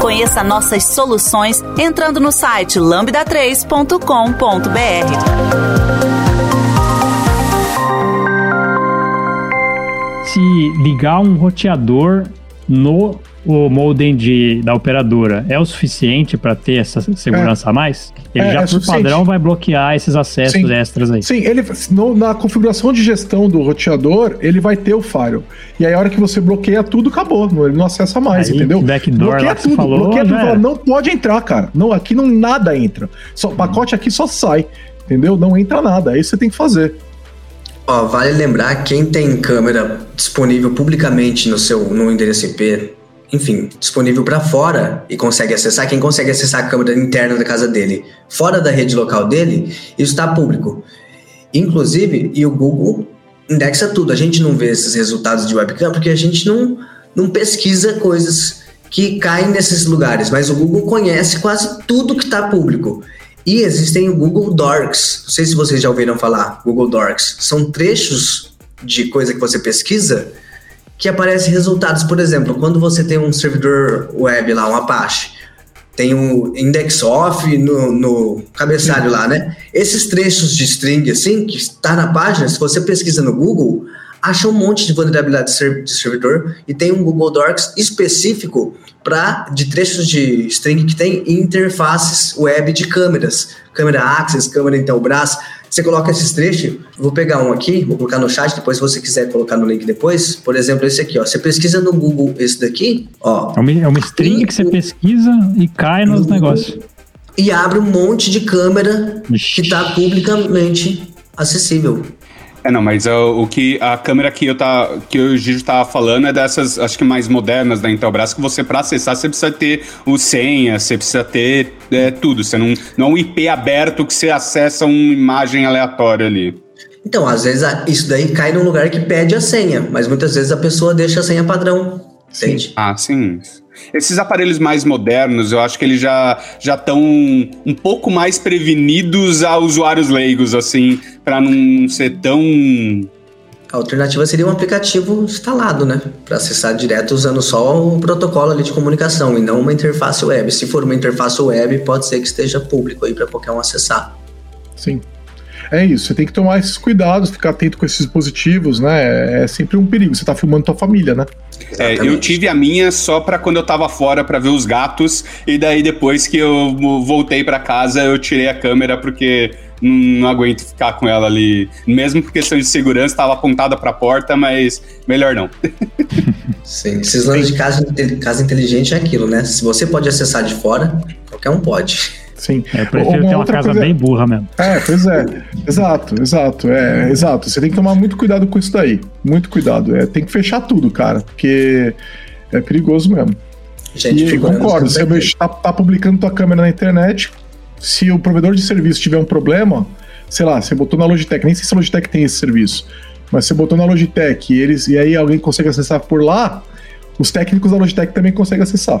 Conheça nossas soluções entrando no site lambda3.com.br. Se ligar um roteador no o modem de, da operadora é o suficiente para ter essa segurança é. a mais? Ele é, já, é por suficiente. padrão, vai bloquear esses acessos Sim. extras aí. Sim, ele, no, na configuração de gestão do roteador, ele vai ter o firewall. E aí, a hora que você bloqueia tudo, acabou. Ele não acessa mais, aí, entendeu? Backdoor bloqueia tudo, falou, bloqueia tudo. Fala, não pode entrar, cara. Não, aqui não nada entra. Só, o pacote aqui só sai, entendeu? Não entra nada. Aí você tem que fazer. Ó, vale lembrar, quem tem câmera disponível publicamente no seu no endereço IP enfim, disponível para fora e consegue acessar, quem consegue acessar a câmera interna da casa dele, fora da rede local dele, isso está público. Inclusive, e o Google indexa tudo. A gente não vê esses resultados de webcam porque a gente não, não pesquisa coisas que caem nesses lugares, mas o Google conhece quase tudo que está público. E existem o Google Docs. Não sei se vocês já ouviram falar, Google Docs. São trechos de coisa que você pesquisa que aparecem resultados. Por exemplo, quando você tem um servidor web lá, um Apache, tem o index off no, no cabeçalho Sim. lá, né? Esses trechos de string, assim, que está na página, se você pesquisa no Google, acha um monte de vulnerabilidade de servidor e tem um Google Docs específico para de trechos de string que tem interfaces web de câmeras, câmera Access, câmera Intelbras. Você coloca esses trechos, vou pegar um aqui, vou colocar no chat, depois se você quiser colocar no link depois, por exemplo, esse aqui, ó. Você pesquisa no Google esse daqui, ó. É uma, é uma string que você pesquisa e cai nos negócios. E abre um monte de câmera Ixi. que está publicamente acessível. É, não, mas o, o que a câmera que eu tá que o Gigi tava falando é dessas, acho que mais modernas da Intelbras, que você para acessar você precisa ter o senha, você precisa ter é, tudo, você não não é um IP aberto que você acessa uma imagem aleatória ali. Então, às vezes isso daí cai num lugar que pede a senha, mas muitas vezes a pessoa deixa a senha padrão. Entende? Ah, sim. Esses aparelhos mais modernos, eu acho que eles já já estão um pouco mais prevenidos a usuários leigos, assim, para não ser tão a alternativa seria um aplicativo instalado, né? Para acessar direto usando só o protocolo ali de comunicação e não uma interface web. Se for uma interface web, pode ser que esteja público aí para qualquer um acessar. Sim. É isso, você tem que tomar esses cuidados, ficar atento com esses dispositivos, né? É sempre um perigo. Você tá filmando tua família, né? É, eu tive a minha só para quando eu tava fora para ver os gatos e daí depois que eu voltei para casa eu tirei a câmera porque não aguento ficar com ela ali, mesmo por questão de segurança, estava apontada para a porta, mas melhor não. Sim, esses lances de casa, casa inteligente é aquilo, né? Se você pode acessar de fora, qualquer um pode. Sim. É, eu prefiro uma ter uma casa coisa... bem burra mesmo. É, pois é. exato, exato. É, exato. Você tem que tomar muito cuidado com isso daí. Muito cuidado. É, tem que fechar tudo, cara, porque é perigoso mesmo. Gente, e concordo, você tá, tá publicando tua câmera na internet, se o provedor de serviço tiver um problema, sei lá, você botou na Logitech, nem sei se a Logitech tem esse serviço, mas você botou na Logitech e, eles, e aí alguém consegue acessar por lá, os técnicos da Logitech também conseguem acessar.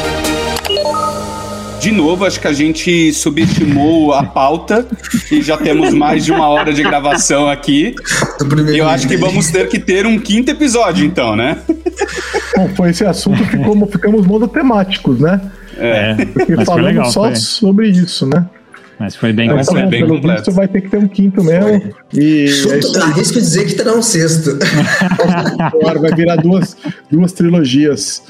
De novo, acho que a gente subestimou a pauta e já temos mais de uma hora de gravação aqui. E eu acho que vamos ter que ter um quinto episódio, então, né? Bom, foi esse assunto que como ficamos monotemáticos, né? É, Porque falamos legal, só foi. sobre isso, né? Mas foi bem completo. Tá bom, bem pelo completo. visto vai ter que ter um quinto mesmo. E Chuto, é arrisco dizer que terá um sexto. Agora vai virar duas, duas trilogias.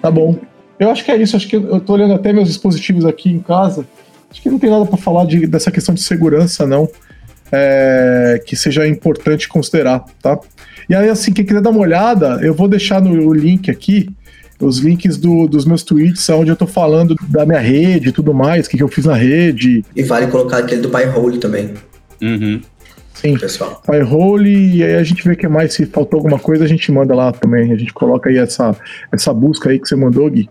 Tá bom. Eu acho que é isso. Acho que eu tô olhando até meus dispositivos aqui em casa. Acho que não tem nada para falar de, dessa questão de segurança, não. É, que seja importante considerar, tá? E aí, assim, quem quiser dar uma olhada, eu vou deixar no link aqui os links do, dos meus tweets, onde eu tô falando da minha rede e tudo mais, o que, que eu fiz na rede. E vale colocar aquele do PyHole também. Uhum. Sim, pessoal. PyHole, e aí a gente vê que mais, se faltou alguma coisa, a gente manda lá também. A gente coloca aí essa, essa busca aí que você mandou, Gui,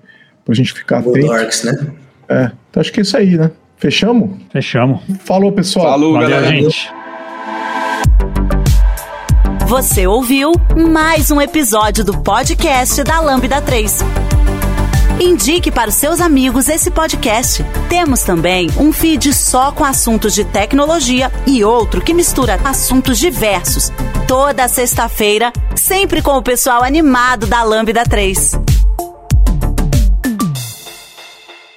pra gente ficar Google atento. Dorks, né? É, então acho que é isso aí, né? Fechamos? Fechamos. Falou, pessoal. Falou, Valeu, galera. gente. Você ouviu mais um episódio do podcast da Lambda 3. Indique para os seus amigos esse podcast. Temos também um feed só com assuntos de tecnologia e outro que mistura assuntos diversos. Toda sexta-feira, sempre com o pessoal animado da Lambda 3.